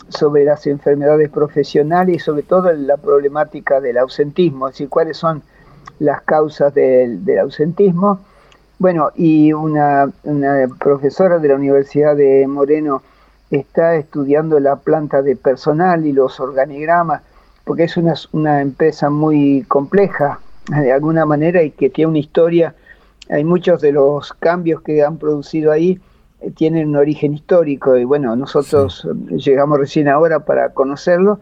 S4: sobre las enfermedades profesionales y sobre todo la problemática del ausentismo, es decir, cuáles son las causas del, ausentismo. Bueno, y una, profesora de la Universidad de Moreno está estudiando la planta de personal y los organigramas, porque es una, una empresa muy compleja de alguna manera y que tiene una historia. Hay muchos de los cambios que han producido ahí eh, tienen un origen histórico y bueno, nosotros llegamos recién ahora para conocerlo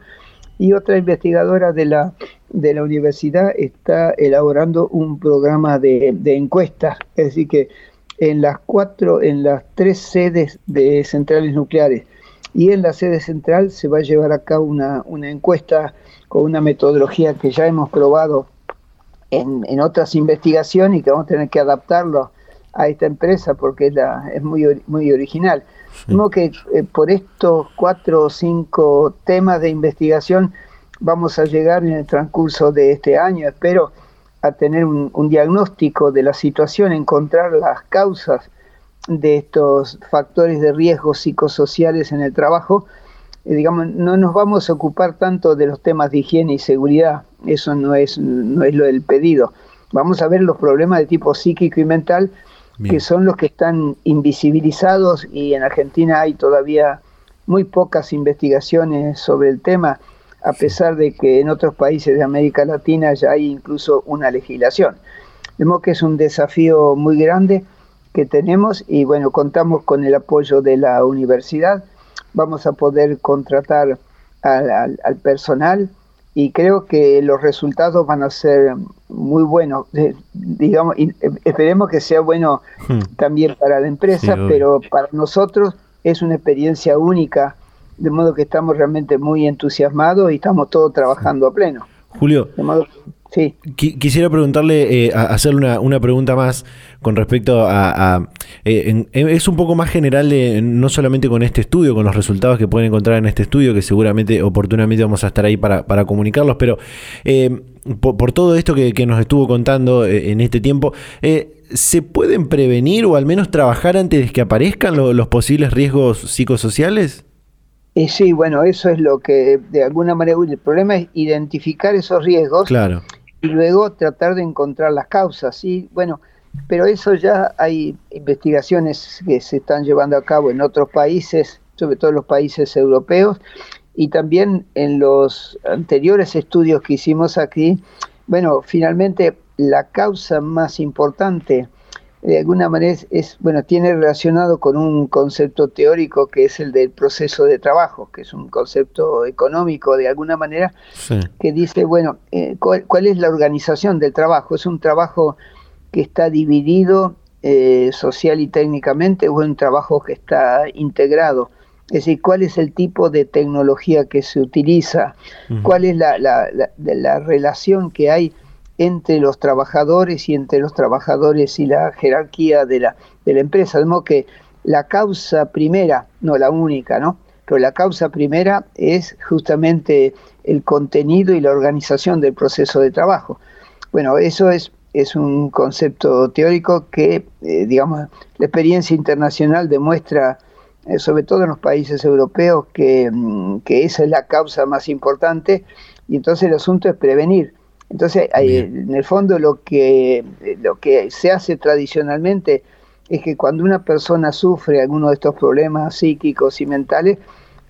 S4: y otra investigadora de la, de la universidad está elaborando un programa de, encuestas, es decir que en las cuatro, en las tres sedes de centrales nucleares. Y en la sede central se va a llevar a cabo una, una encuesta con una metodología que ya hemos probado en, en, otras investigaciones y que vamos a tener que adaptarlo a esta empresa porque es, la, es muy, muy original. Vemos que eh, por estos cuatro o cinco temas de investigación vamos a llegar en el transcurso de este año, espero, a tener un, diagnóstico de la situación, encontrar las causas de estos factores de riesgo psicosociales en el trabajo. Eh, digamos, no nos vamos a ocupar tanto de los temas de higiene y seguridad, eso no es, no es lo del pedido. Vamos a ver los problemas de tipo psíquico y mental, que son los que están invisibilizados y en Argentina hay todavía muy pocas investigaciones sobre el tema a pesar de que en otros países de América Latina ya hay incluso una legislación. Vemos que es un desafío muy grande que tenemos y bueno, contamos con el apoyo de la universidad, vamos a poder contratar al, personal y creo que los resultados van a ser muy buenos. Eh, digamos, eh, esperemos que sea bueno hmm. también para la empresa, pero para nosotros es una experiencia única de modo que estamos realmente muy entusiasmados y estamos todos trabajando a pleno.
S1: Julio, sí. quisiera preguntarle, eh, hacerle una, pregunta más con respecto a... Eh, es un poco más general, de, no solamente con este estudio, con los resultados que pueden encontrar en este estudio, que seguramente oportunamente vamos a estar ahí para, para comunicarlos, pero eh, por, todo esto que, nos estuvo contando en este tiempo, ¿se pueden prevenir o al menos trabajar antes de que aparezcan los posibles riesgos psicosociales?
S4: Y sí, bueno, eso es lo que de alguna manera el problema es identificar esos riesgos
S1: claro.
S4: y luego tratar de encontrar las causas. Sí, bueno, pero eso ya hay investigaciones que se están llevando a cabo en otros países, sobre todo en los países europeos, y también en los anteriores estudios que hicimos aquí. Bueno, finalmente la causa más importante de alguna manera es, bueno, tiene relacionado con un concepto teórico que es el del proceso de trabajo, que es un concepto económico de alguna manera, que dice, bueno, eh, ¿cuál, es la organización del trabajo? ¿Es un trabajo que está dividido eh, social y técnicamente o es un trabajo que está integrado? Es decir, ¿cuál es el tipo de tecnología que se utiliza? ¿Cuál es la, la, la relación que hay? Entre los trabajadores y entre los trabajadores y la jerarquía de la, de la empresa. De modo que la causa primera, no la única, ¿no? Pero la causa primera es justamente el contenido y la organización del proceso de trabajo. Bueno, eso es, es un concepto teórico que, eh, digamos, la experiencia internacional demuestra, eh, sobre todo en los países europeos, que, mm, que esa es la causa más importante y entonces el asunto es prevenir entonces, en el fondo lo que, lo que se hace tradicionalmente es que cuando una persona sufre alguno de estos problemas psíquicos y mentales,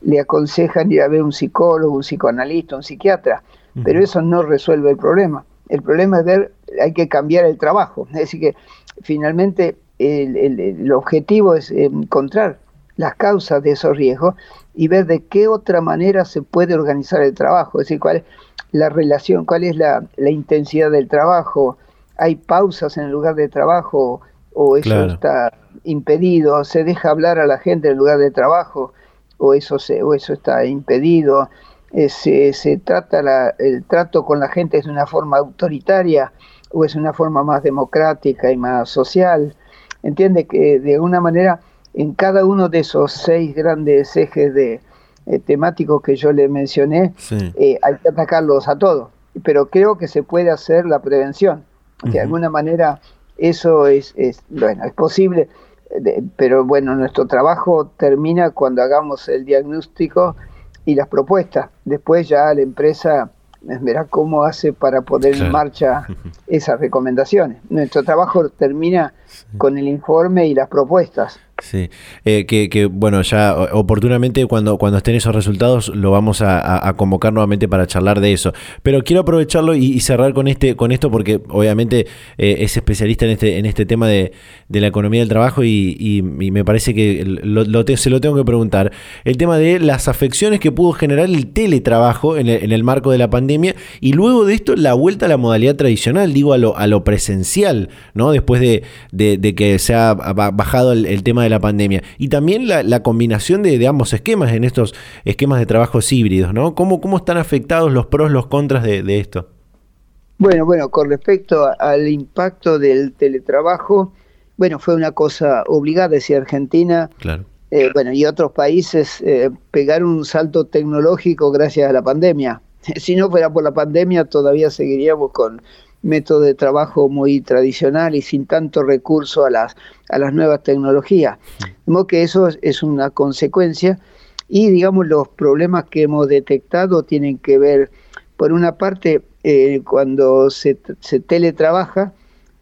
S4: le aconsejan ir a ver un psicólogo, un psicoanalista, un psiquiatra, pero eso no resuelve el problema. El problema es ver, hay que cambiar el trabajo. Es decir, que finalmente el, el objetivo es encontrar las causas de esos riesgos y ver de qué otra manera se puede organizar el trabajo. Es decir, cuál es la relación, cuál es la, intensidad del trabajo, hay pausas en el lugar de trabajo o eso está impedido, se deja hablar a la gente en el lugar de trabajo o eso, se, o eso está impedido, eh, se, se, trata la, el trato con la gente es de una forma autoritaria o es una forma más democrática y más social. Entiende que de alguna manera en cada uno de esos seis grandes ejes de, eh, temáticos que yo le mencioné, eh, hay que atacarlos a todos. Pero creo que se puede hacer la prevención. De alguna manera eso es, es, bueno, es posible, pero bueno, nuestro trabajo termina cuando hagamos el diagnóstico y las propuestas. Después ya la empresa verá cómo hace para poner en marcha *laughs* esas recomendaciones. Nuestro trabajo termina con el informe y las propuestas.
S1: Sí, eh, que, bueno, ya oportunamente cuando, cuando estén esos resultados lo vamos a, convocar nuevamente para charlar de eso. Pero quiero aprovecharlo y, cerrar con este con esto porque obviamente eh, es especialista en este en este tema de, la economía del trabajo y, me parece que se lo tengo que preguntar. El tema de las afecciones que pudo generar el teletrabajo en el, marco de la pandemia y luego de esto la vuelta a la modalidad tradicional, digo a lo, a lo presencial, ¿no? Después de, que se ha bajado el tema de la pandemia. Y también la, combinación de, ambos esquemas en estos esquemas de trabajos híbridos, ¿no? ¿Cómo, cómo están afectados los pros, los contras de, esto?
S4: Bueno, bueno, con respecto al impacto del teletrabajo, bueno, fue una cosa obligada, decía Argentina, eh, bueno, y otros países eh, pegaron un salto tecnológico gracias a la pandemia. *laughs* Si no fuera por la pandemia, todavía seguiríamos con métodos de trabajo muy tradicional y sin tanto recurso a las, a las nuevas tecnologías. De que eso es una consecuencia y, digamos, los problemas que hemos detectado tienen que ver, por una parte, eh, cuando se, se teletrabaja,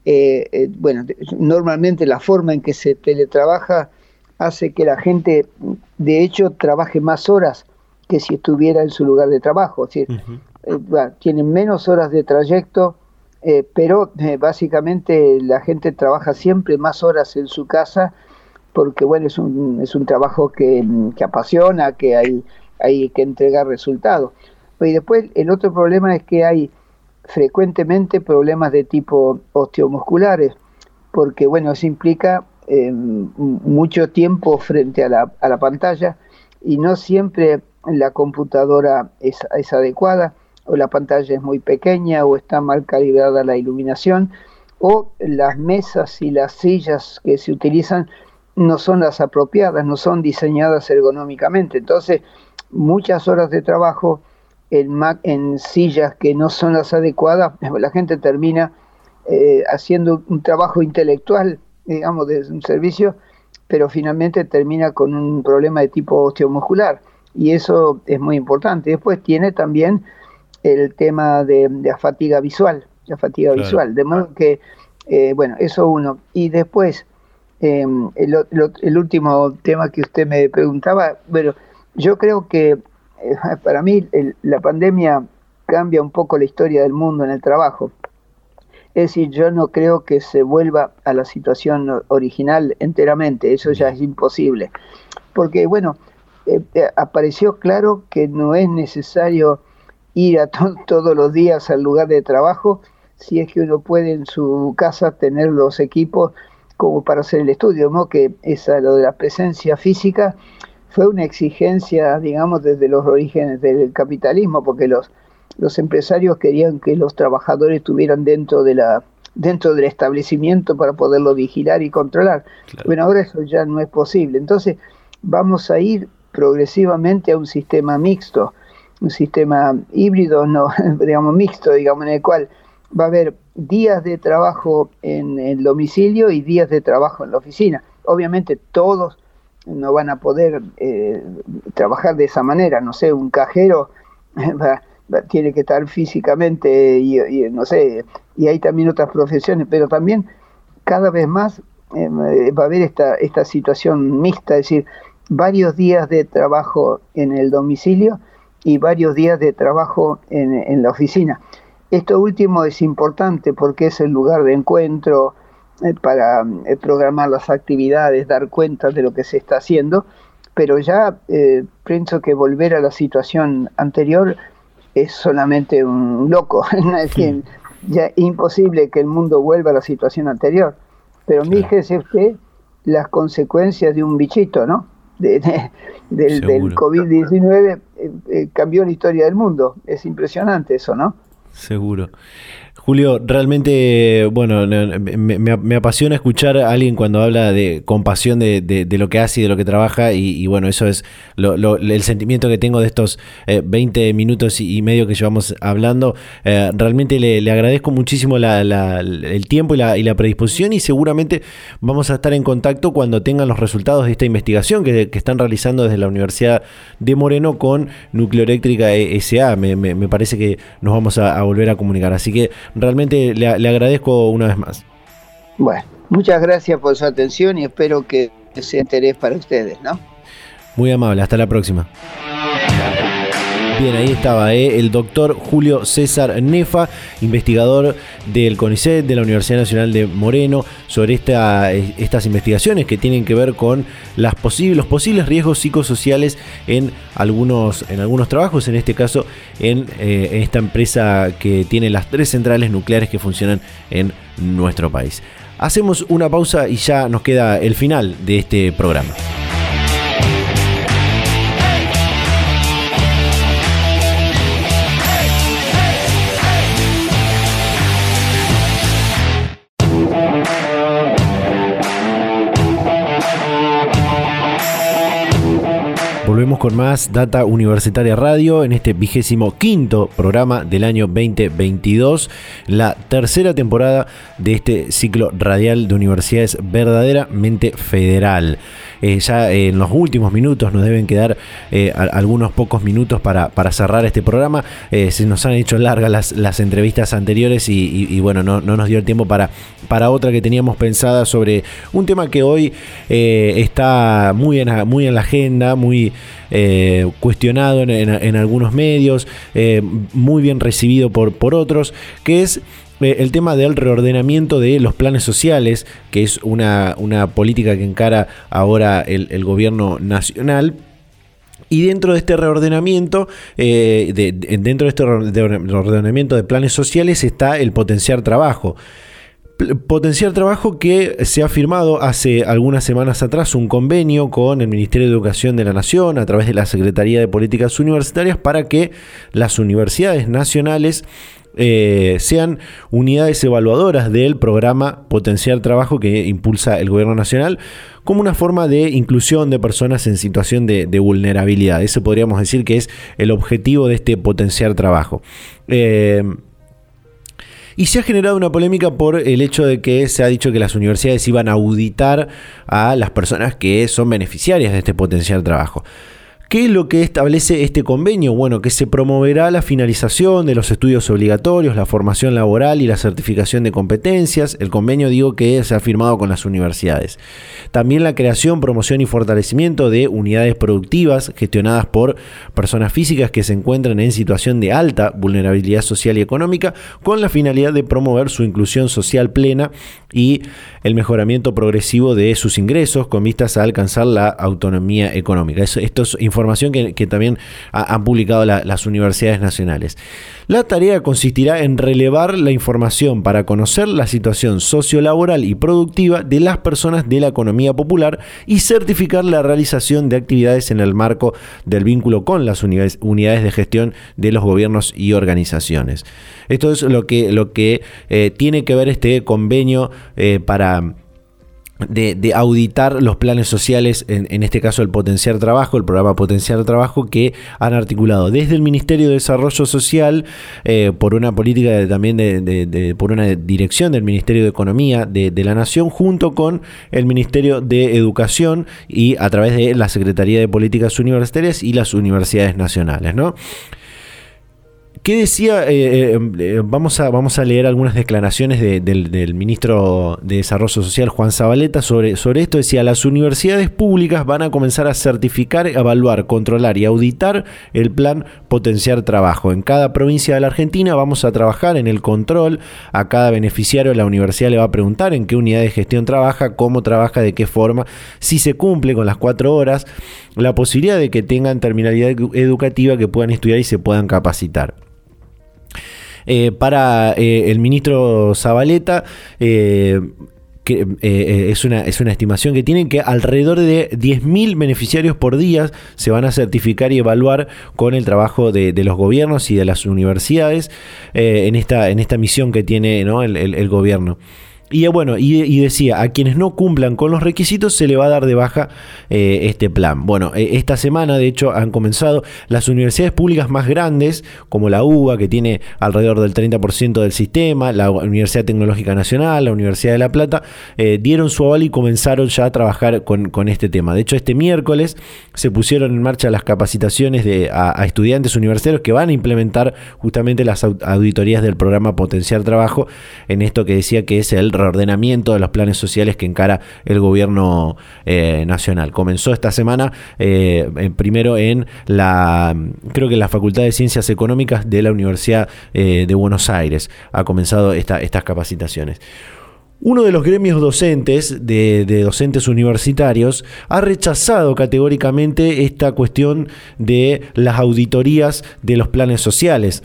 S4: eh, eh, bueno, normalmente la forma en que se teletrabaja hace que la gente, de hecho, trabaje más horas que si estuviera en su lugar de trabajo. Es tienen menos horas de trayecto, pero básicamente la gente trabaja siempre más horas en su casa porque, bueno, es un, es un trabajo que, que apasiona, que hay, hay que entregar resultados. Y después el otro problema es que hay frecuentemente problemas de tipo osteomusculares, porque bueno, eso implica em, mucho tiempo frente a la, a la, pantalla y no siempre la computadora es, es, adecuada, o la pantalla es muy pequeña, o está mal calibrada la iluminación, o las mesas y las sillas que se utilizan no son las apropiadas, no son diseñadas ergonómicamente. Entonces, muchas horas de trabajo en, en sillas que no son las adecuadas, *laughs* la gente termina eh, haciendo un trabajo intelectual, digamos, de un servicio, pero finalmente termina con un problema de tipo osteomuscular. Y eso es muy importante. Después tiene también el tema de, la fatiga visual, la fatiga visual. De modo que, eh, bueno, eso uno. Y después, em, el, el, último tema que usted me preguntaba, bueno, yo creo que eh, para mí la pandemia cambia un poco la historia del mundo en el trabajo. Es decir, yo no creo que se vuelva a la situación original enteramente, eso ya es imposible. Porque, bueno, eh, eh, apareció claro que no es necesario ir a *laughs* todos los días al lugar de trabajo si es que uno puede en su casa tener los equipos como para hacer el estudio, ¿no? que esa lo de la presencia física fue una exigencia, digamos, desde los orígenes del capitalismo, porque los, los empresarios querían que los trabajadores estuvieran dentro de la dentro del establecimiento para poderlo vigilar y controlar. Bueno, ahora eso ya no es posible. Entonces, vamos a ir progresivamente a un sistema mixto, un sistema híbrido, no, *laughs* digamos mixto, digamos, en el cual va a haber días de trabajo en el domicilio y días de trabajo en la oficina. Obviamente todos no van a poder eh, trabajar de esa manera. No sé, un cajero *laughs* tiene que estar físicamente y, no sé, y hay también otras profesiones, pero también cada vez más eh, va a haber esta, esta situación mixta, es decir, varios días de trabajo en el domicilio y varios días de trabajo en, en la oficina. Esto último es importante porque es el lugar de encuentro, eh, para eh, programar las actividades, dar cuenta de lo que se está haciendo, pero ya eh, pienso que volver a la situación anterior es solamente un loco, *laughs* es ya imposible que el mundo vuelva a la situación anterior. Pero fíjese usted las consecuencias de un bichito, ¿no? Del, del COVID-19 cambió la historia del mundo. Es impresionante eso, ¿no?
S1: Seguro. Julio, realmente, bueno, me, apasiona escuchar a alguien cuando habla de compasión de, lo que hace y de lo que trabaja y, bueno, eso es el sentimiento que tengo de estos 20 eh, minutos y, medio que llevamos hablando. Eh, realmente le, agradezco muchísimo el tiempo y la, predisposición y seguramente vamos a estar en contacto cuando tengan los resultados de esta investigación que, están realizando desde la Universidad de Moreno con Nucleoeléctrica e SA. Me, parece que nos vamos a volver a comunicar. Así que realmente le, agradezco una vez más.
S4: Bueno, muchas gracias por su atención y espero que sea interés para ustedes, ¿no?
S1: Muy amable, hasta la próxima. Bien, ahí estaba ¿eh? el doctor Julio César Nefa, investigador del CONICET de la Universidad Nacional de Moreno, sobre esta, estas investigaciones que tienen que ver con los posibles riesgos psicosociales en algunos, en algunos trabajos, en este caso eh, en esta empresa que tiene las tres centrales nucleares que funcionan en nuestro país. Hacemos una pausa y ya nos queda el final de este programa. Continuamos con más Data Universitaria Radio en este vigésimo quinto programa del año 2022, la tercera temporada de este ciclo radial de universidades verdaderamente federal. Eh, ya en los últimos minutos nos deben quedar eh, algunos pocos minutos para, cerrar este programa. Eh, se nos han hecho largas las, entrevistas anteriores y, bueno, no, nos dio el tiempo para, otra que teníamos pensada sobre un tema que hoy está muy en, muy en la agenda, muy cuestionado en, algunos medios, muy bien recibido por, por otros, que es el tema del reordenamiento de los planes sociales, que es una, política que encara ahora el, gobierno nacional. Y dentro de este reordenamiento, eh, dentro de este reordenamiento de planes sociales está el potenciar trabajo. Potenciar trabajo que se ha firmado hace algunas semanas atrás un convenio con el Ministerio de Educación de la Nación a través de la Secretaría de Políticas Universitarias para que las universidades nacionales eh, sean unidades evaluadoras del programa Potenciar Trabajo que impulsa el Gobierno Nacional como una forma de inclusión de personas en situación de, vulnerabilidad. Ese podríamos decir que es el objetivo de este Potenciar Trabajo. Eh, y se ha generado una polémica por el hecho de que se ha dicho que las universidades iban a auditar a las personas que son beneficiarias de este potencial trabajo. ¿Qué es lo que establece este convenio? Bueno, que se promoverá la finalización de los estudios obligatorios, la formación laboral y la certificación de competencias. El convenio digo que se ha firmado con las universidades. También la creación, promoción y fortalecimiento de unidades productivas gestionadas por personas físicas que se encuentran en situación de alta vulnerabilidad social y económica con la finalidad de promover su inclusión social plena y el mejoramiento progresivo de sus ingresos con vistas a alcanzar la autonomía económica. Esto es información que, también han publicado las universidades nacionales. La tarea consistirá en relevar la información para conocer la situación sociolaboral y productiva de las personas de la economía popular y certificar la realización de actividades en el marco del vínculo con las unidades de gestión de los gobiernos y organizaciones. Esto es lo que, lo que eh, tiene que ver este convenio eh, para de, auditar los planes sociales, en, este caso el Potenciar Trabajo, el programa Potenciar Trabajo, que han articulado desde el Ministerio de Desarrollo Social, eh, por una política también de, por una dirección del Ministerio de Economía de, la Nación, junto con el Ministerio de Educación y a través de la Secretaría de Políticas Universitarias y las universidades nacionales, ¿no? ¿Qué decía? Eh, eh, eh, vamos, a, vamos a leer algunas declaraciones del, ministro de Desarrollo Social, Juan Zabaleta, sobre, sobre esto. Decía, las universidades públicas van a comenzar a certificar, evaluar, controlar y auditar el plan Potenciar Trabajo. En cada provincia de la Argentina vamos a trabajar en el control. A cada beneficiario la universidad le va a preguntar en qué unidad de gestión trabaja, cómo trabaja, de qué forma, si se cumple con las cuatro horas, la posibilidad de que tengan terminalidad educativa, que puedan estudiar y se puedan capacitar. Eh, para eh, el ministro Zabaleta, eh, que es, una, es una estimación que tienen que alrededor de 10.000 beneficiarios por día se van a certificar y evaluar con el trabajo de, los gobiernos y de las universidades en, esta, en esta misión que tiene el gobierno. Y bueno, y, decía, a quienes no cumplan con los requisitos se le va a dar de baja eh, este plan. Bueno, eh, esta semana de hecho han comenzado las universidades públicas más grandes, como la UBA, que tiene alrededor del 30% del sistema, la Universidad Tecnológica Nacional, la Universidad de La Plata, eh, dieron su aval y comenzaron ya a trabajar con, este tema. De hecho, este miércoles se pusieron en marcha las capacitaciones de, a, a estudiantes universitarios que van a implementar justamente las auditorías del programa Potenciar Trabajo en esto que decía que es el reordenamiento de los planes sociales que encara el gobierno eh, nacional. Comenzó esta semana eh, primero en la, creo que en la Facultad de Ciencias Económicas de la Universidad eh, de Buenos Aires. Ha comenzado estas capacitaciones. Uno de los gremios docentes, de, de, docentes universitarios, ha rechazado categóricamente esta cuestión de las auditorías de los planes sociales.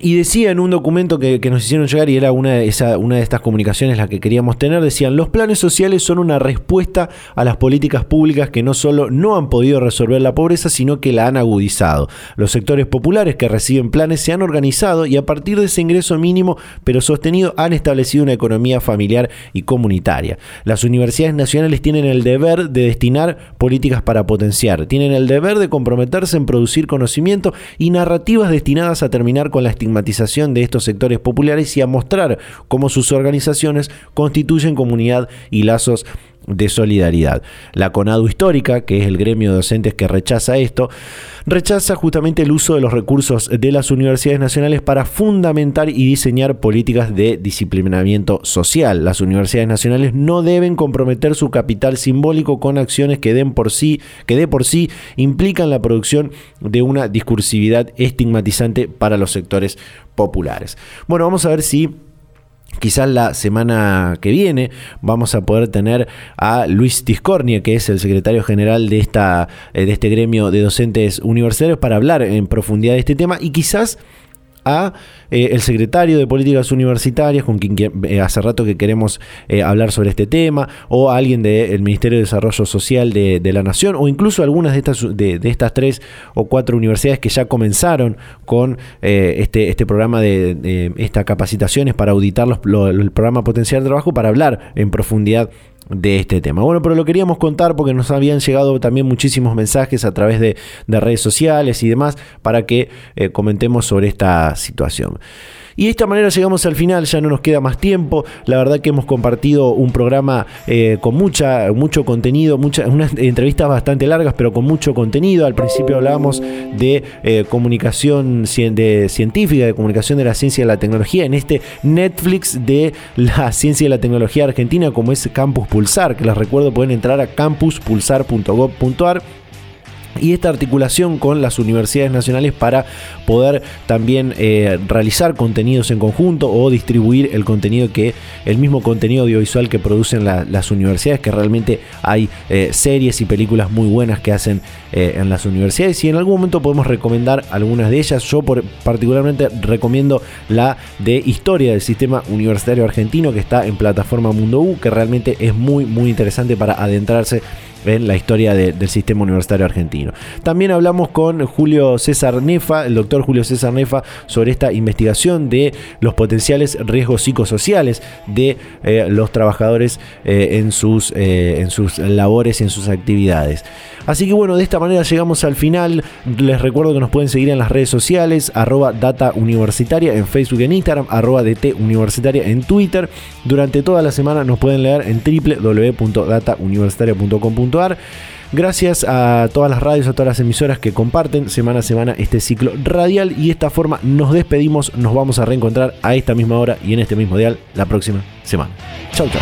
S1: Y decía en un documento que, nos hicieron llegar, y era una de, esa, una de estas comunicaciones la que queríamos tener, decían, los planes sociales son una respuesta a las políticas públicas que no solo no han podido resolver la pobreza, sino que la han agudizado. Los sectores populares que reciben planes se han organizado y a partir de ese ingreso mínimo, pero sostenido, han establecido una economía familiar y comunitaria. Las universidades nacionales tienen el deber de destinar políticas para potenciar, tienen el deber de comprometerse en producir conocimiento y narrativas destinadas a terminar con la estigmatización de estos sectores populares y a mostrar cómo sus organizaciones constituyen comunidad y lazos de solidaridad. La CONADU histórica, que es el gremio de docentes que rechaza esto, rechaza justamente el uso de los recursos de las universidades nacionales para fundamentar y diseñar políticas de disciplinamiento social. Las universidades nacionales no deben comprometer su capital simbólico con acciones que den por sí, que de por sí implican la producción de una discursividad estigmatizante para los sectores populares. Bueno, vamos a ver si Quizás la semana que viene vamos a poder tener a Luis Tiscornia, que es el secretario general de, esta, eh, de este gremio de docentes universitarios, para hablar en profundidad de este tema y quizás a eh, el secretario de Políticas Universitarias, con quien eh, hace rato que queremos eh, hablar sobre este tema, o a alguien del Ministerio de Desarrollo Social de, la Nación, o incluso algunas de estas, de, estas tres o cuatro universidades que ya comenzaron con este, este programa de, estas capacitaciones para auditar los, el programa Potencial de Trabajo, para hablar en profundidad de este tema. Bueno, pero lo queríamos contar porque nos habían llegado también muchísimos mensajes a través de, redes sociales y demás para que eh, comentemos sobre esta situación. Y de esta manera llegamos al final, ya no nos queda más tiempo. La verdad que hemos compartido un programa eh, con mucha, mucho contenido, unas entrevistas bastante largas, pero con mucho contenido. Al principio hablábamos de eh, comunicación científica, de comunicación de la ciencia y la tecnología, en este Netflix de la *laughs* ciencia y la tecnología argentina, como es Campus Pulsar, que les recuerdo pueden entrar a campuspulsar.gov.ar y esta articulación con las universidades nacionales para poder también eh, realizar contenidos en conjunto o distribuir el contenido que el mismo contenido audiovisual que producen las universidades que realmente hay eh, series y películas muy buenas que hacen eh, en las universidades y en algún momento podemos recomendar algunas de ellas yo particularmente recomiendo la de historia del sistema universitario argentino que está en plataforma Mundo U que realmente es muy muy interesante para adentrarse en la historia del sistema universitario argentino. También hablamos con Julio César Nefa, el doctor Julio César Nefa, sobre esta investigación de los potenciales riesgos psicosociales de eh, los trabajadores eh, en, sus, en sus labores y en sus actividades. Así que bueno, de esta manera llegamos al final. Les recuerdo que nos pueden seguir en las redes sociales, arroba data universitaria en Facebook y en Instagram, arroba DT universitaria en Twitter. Durante toda la semana nos pueden leer en www.datauniversitaria.com.ar. Gracias a todas las radios, a todas las emisoras que comparten semana a semana este ciclo radial y de esta forma nos despedimos, nos vamos a reencontrar a esta misma hora y en este mismo dial la próxima semana. Chau, chau.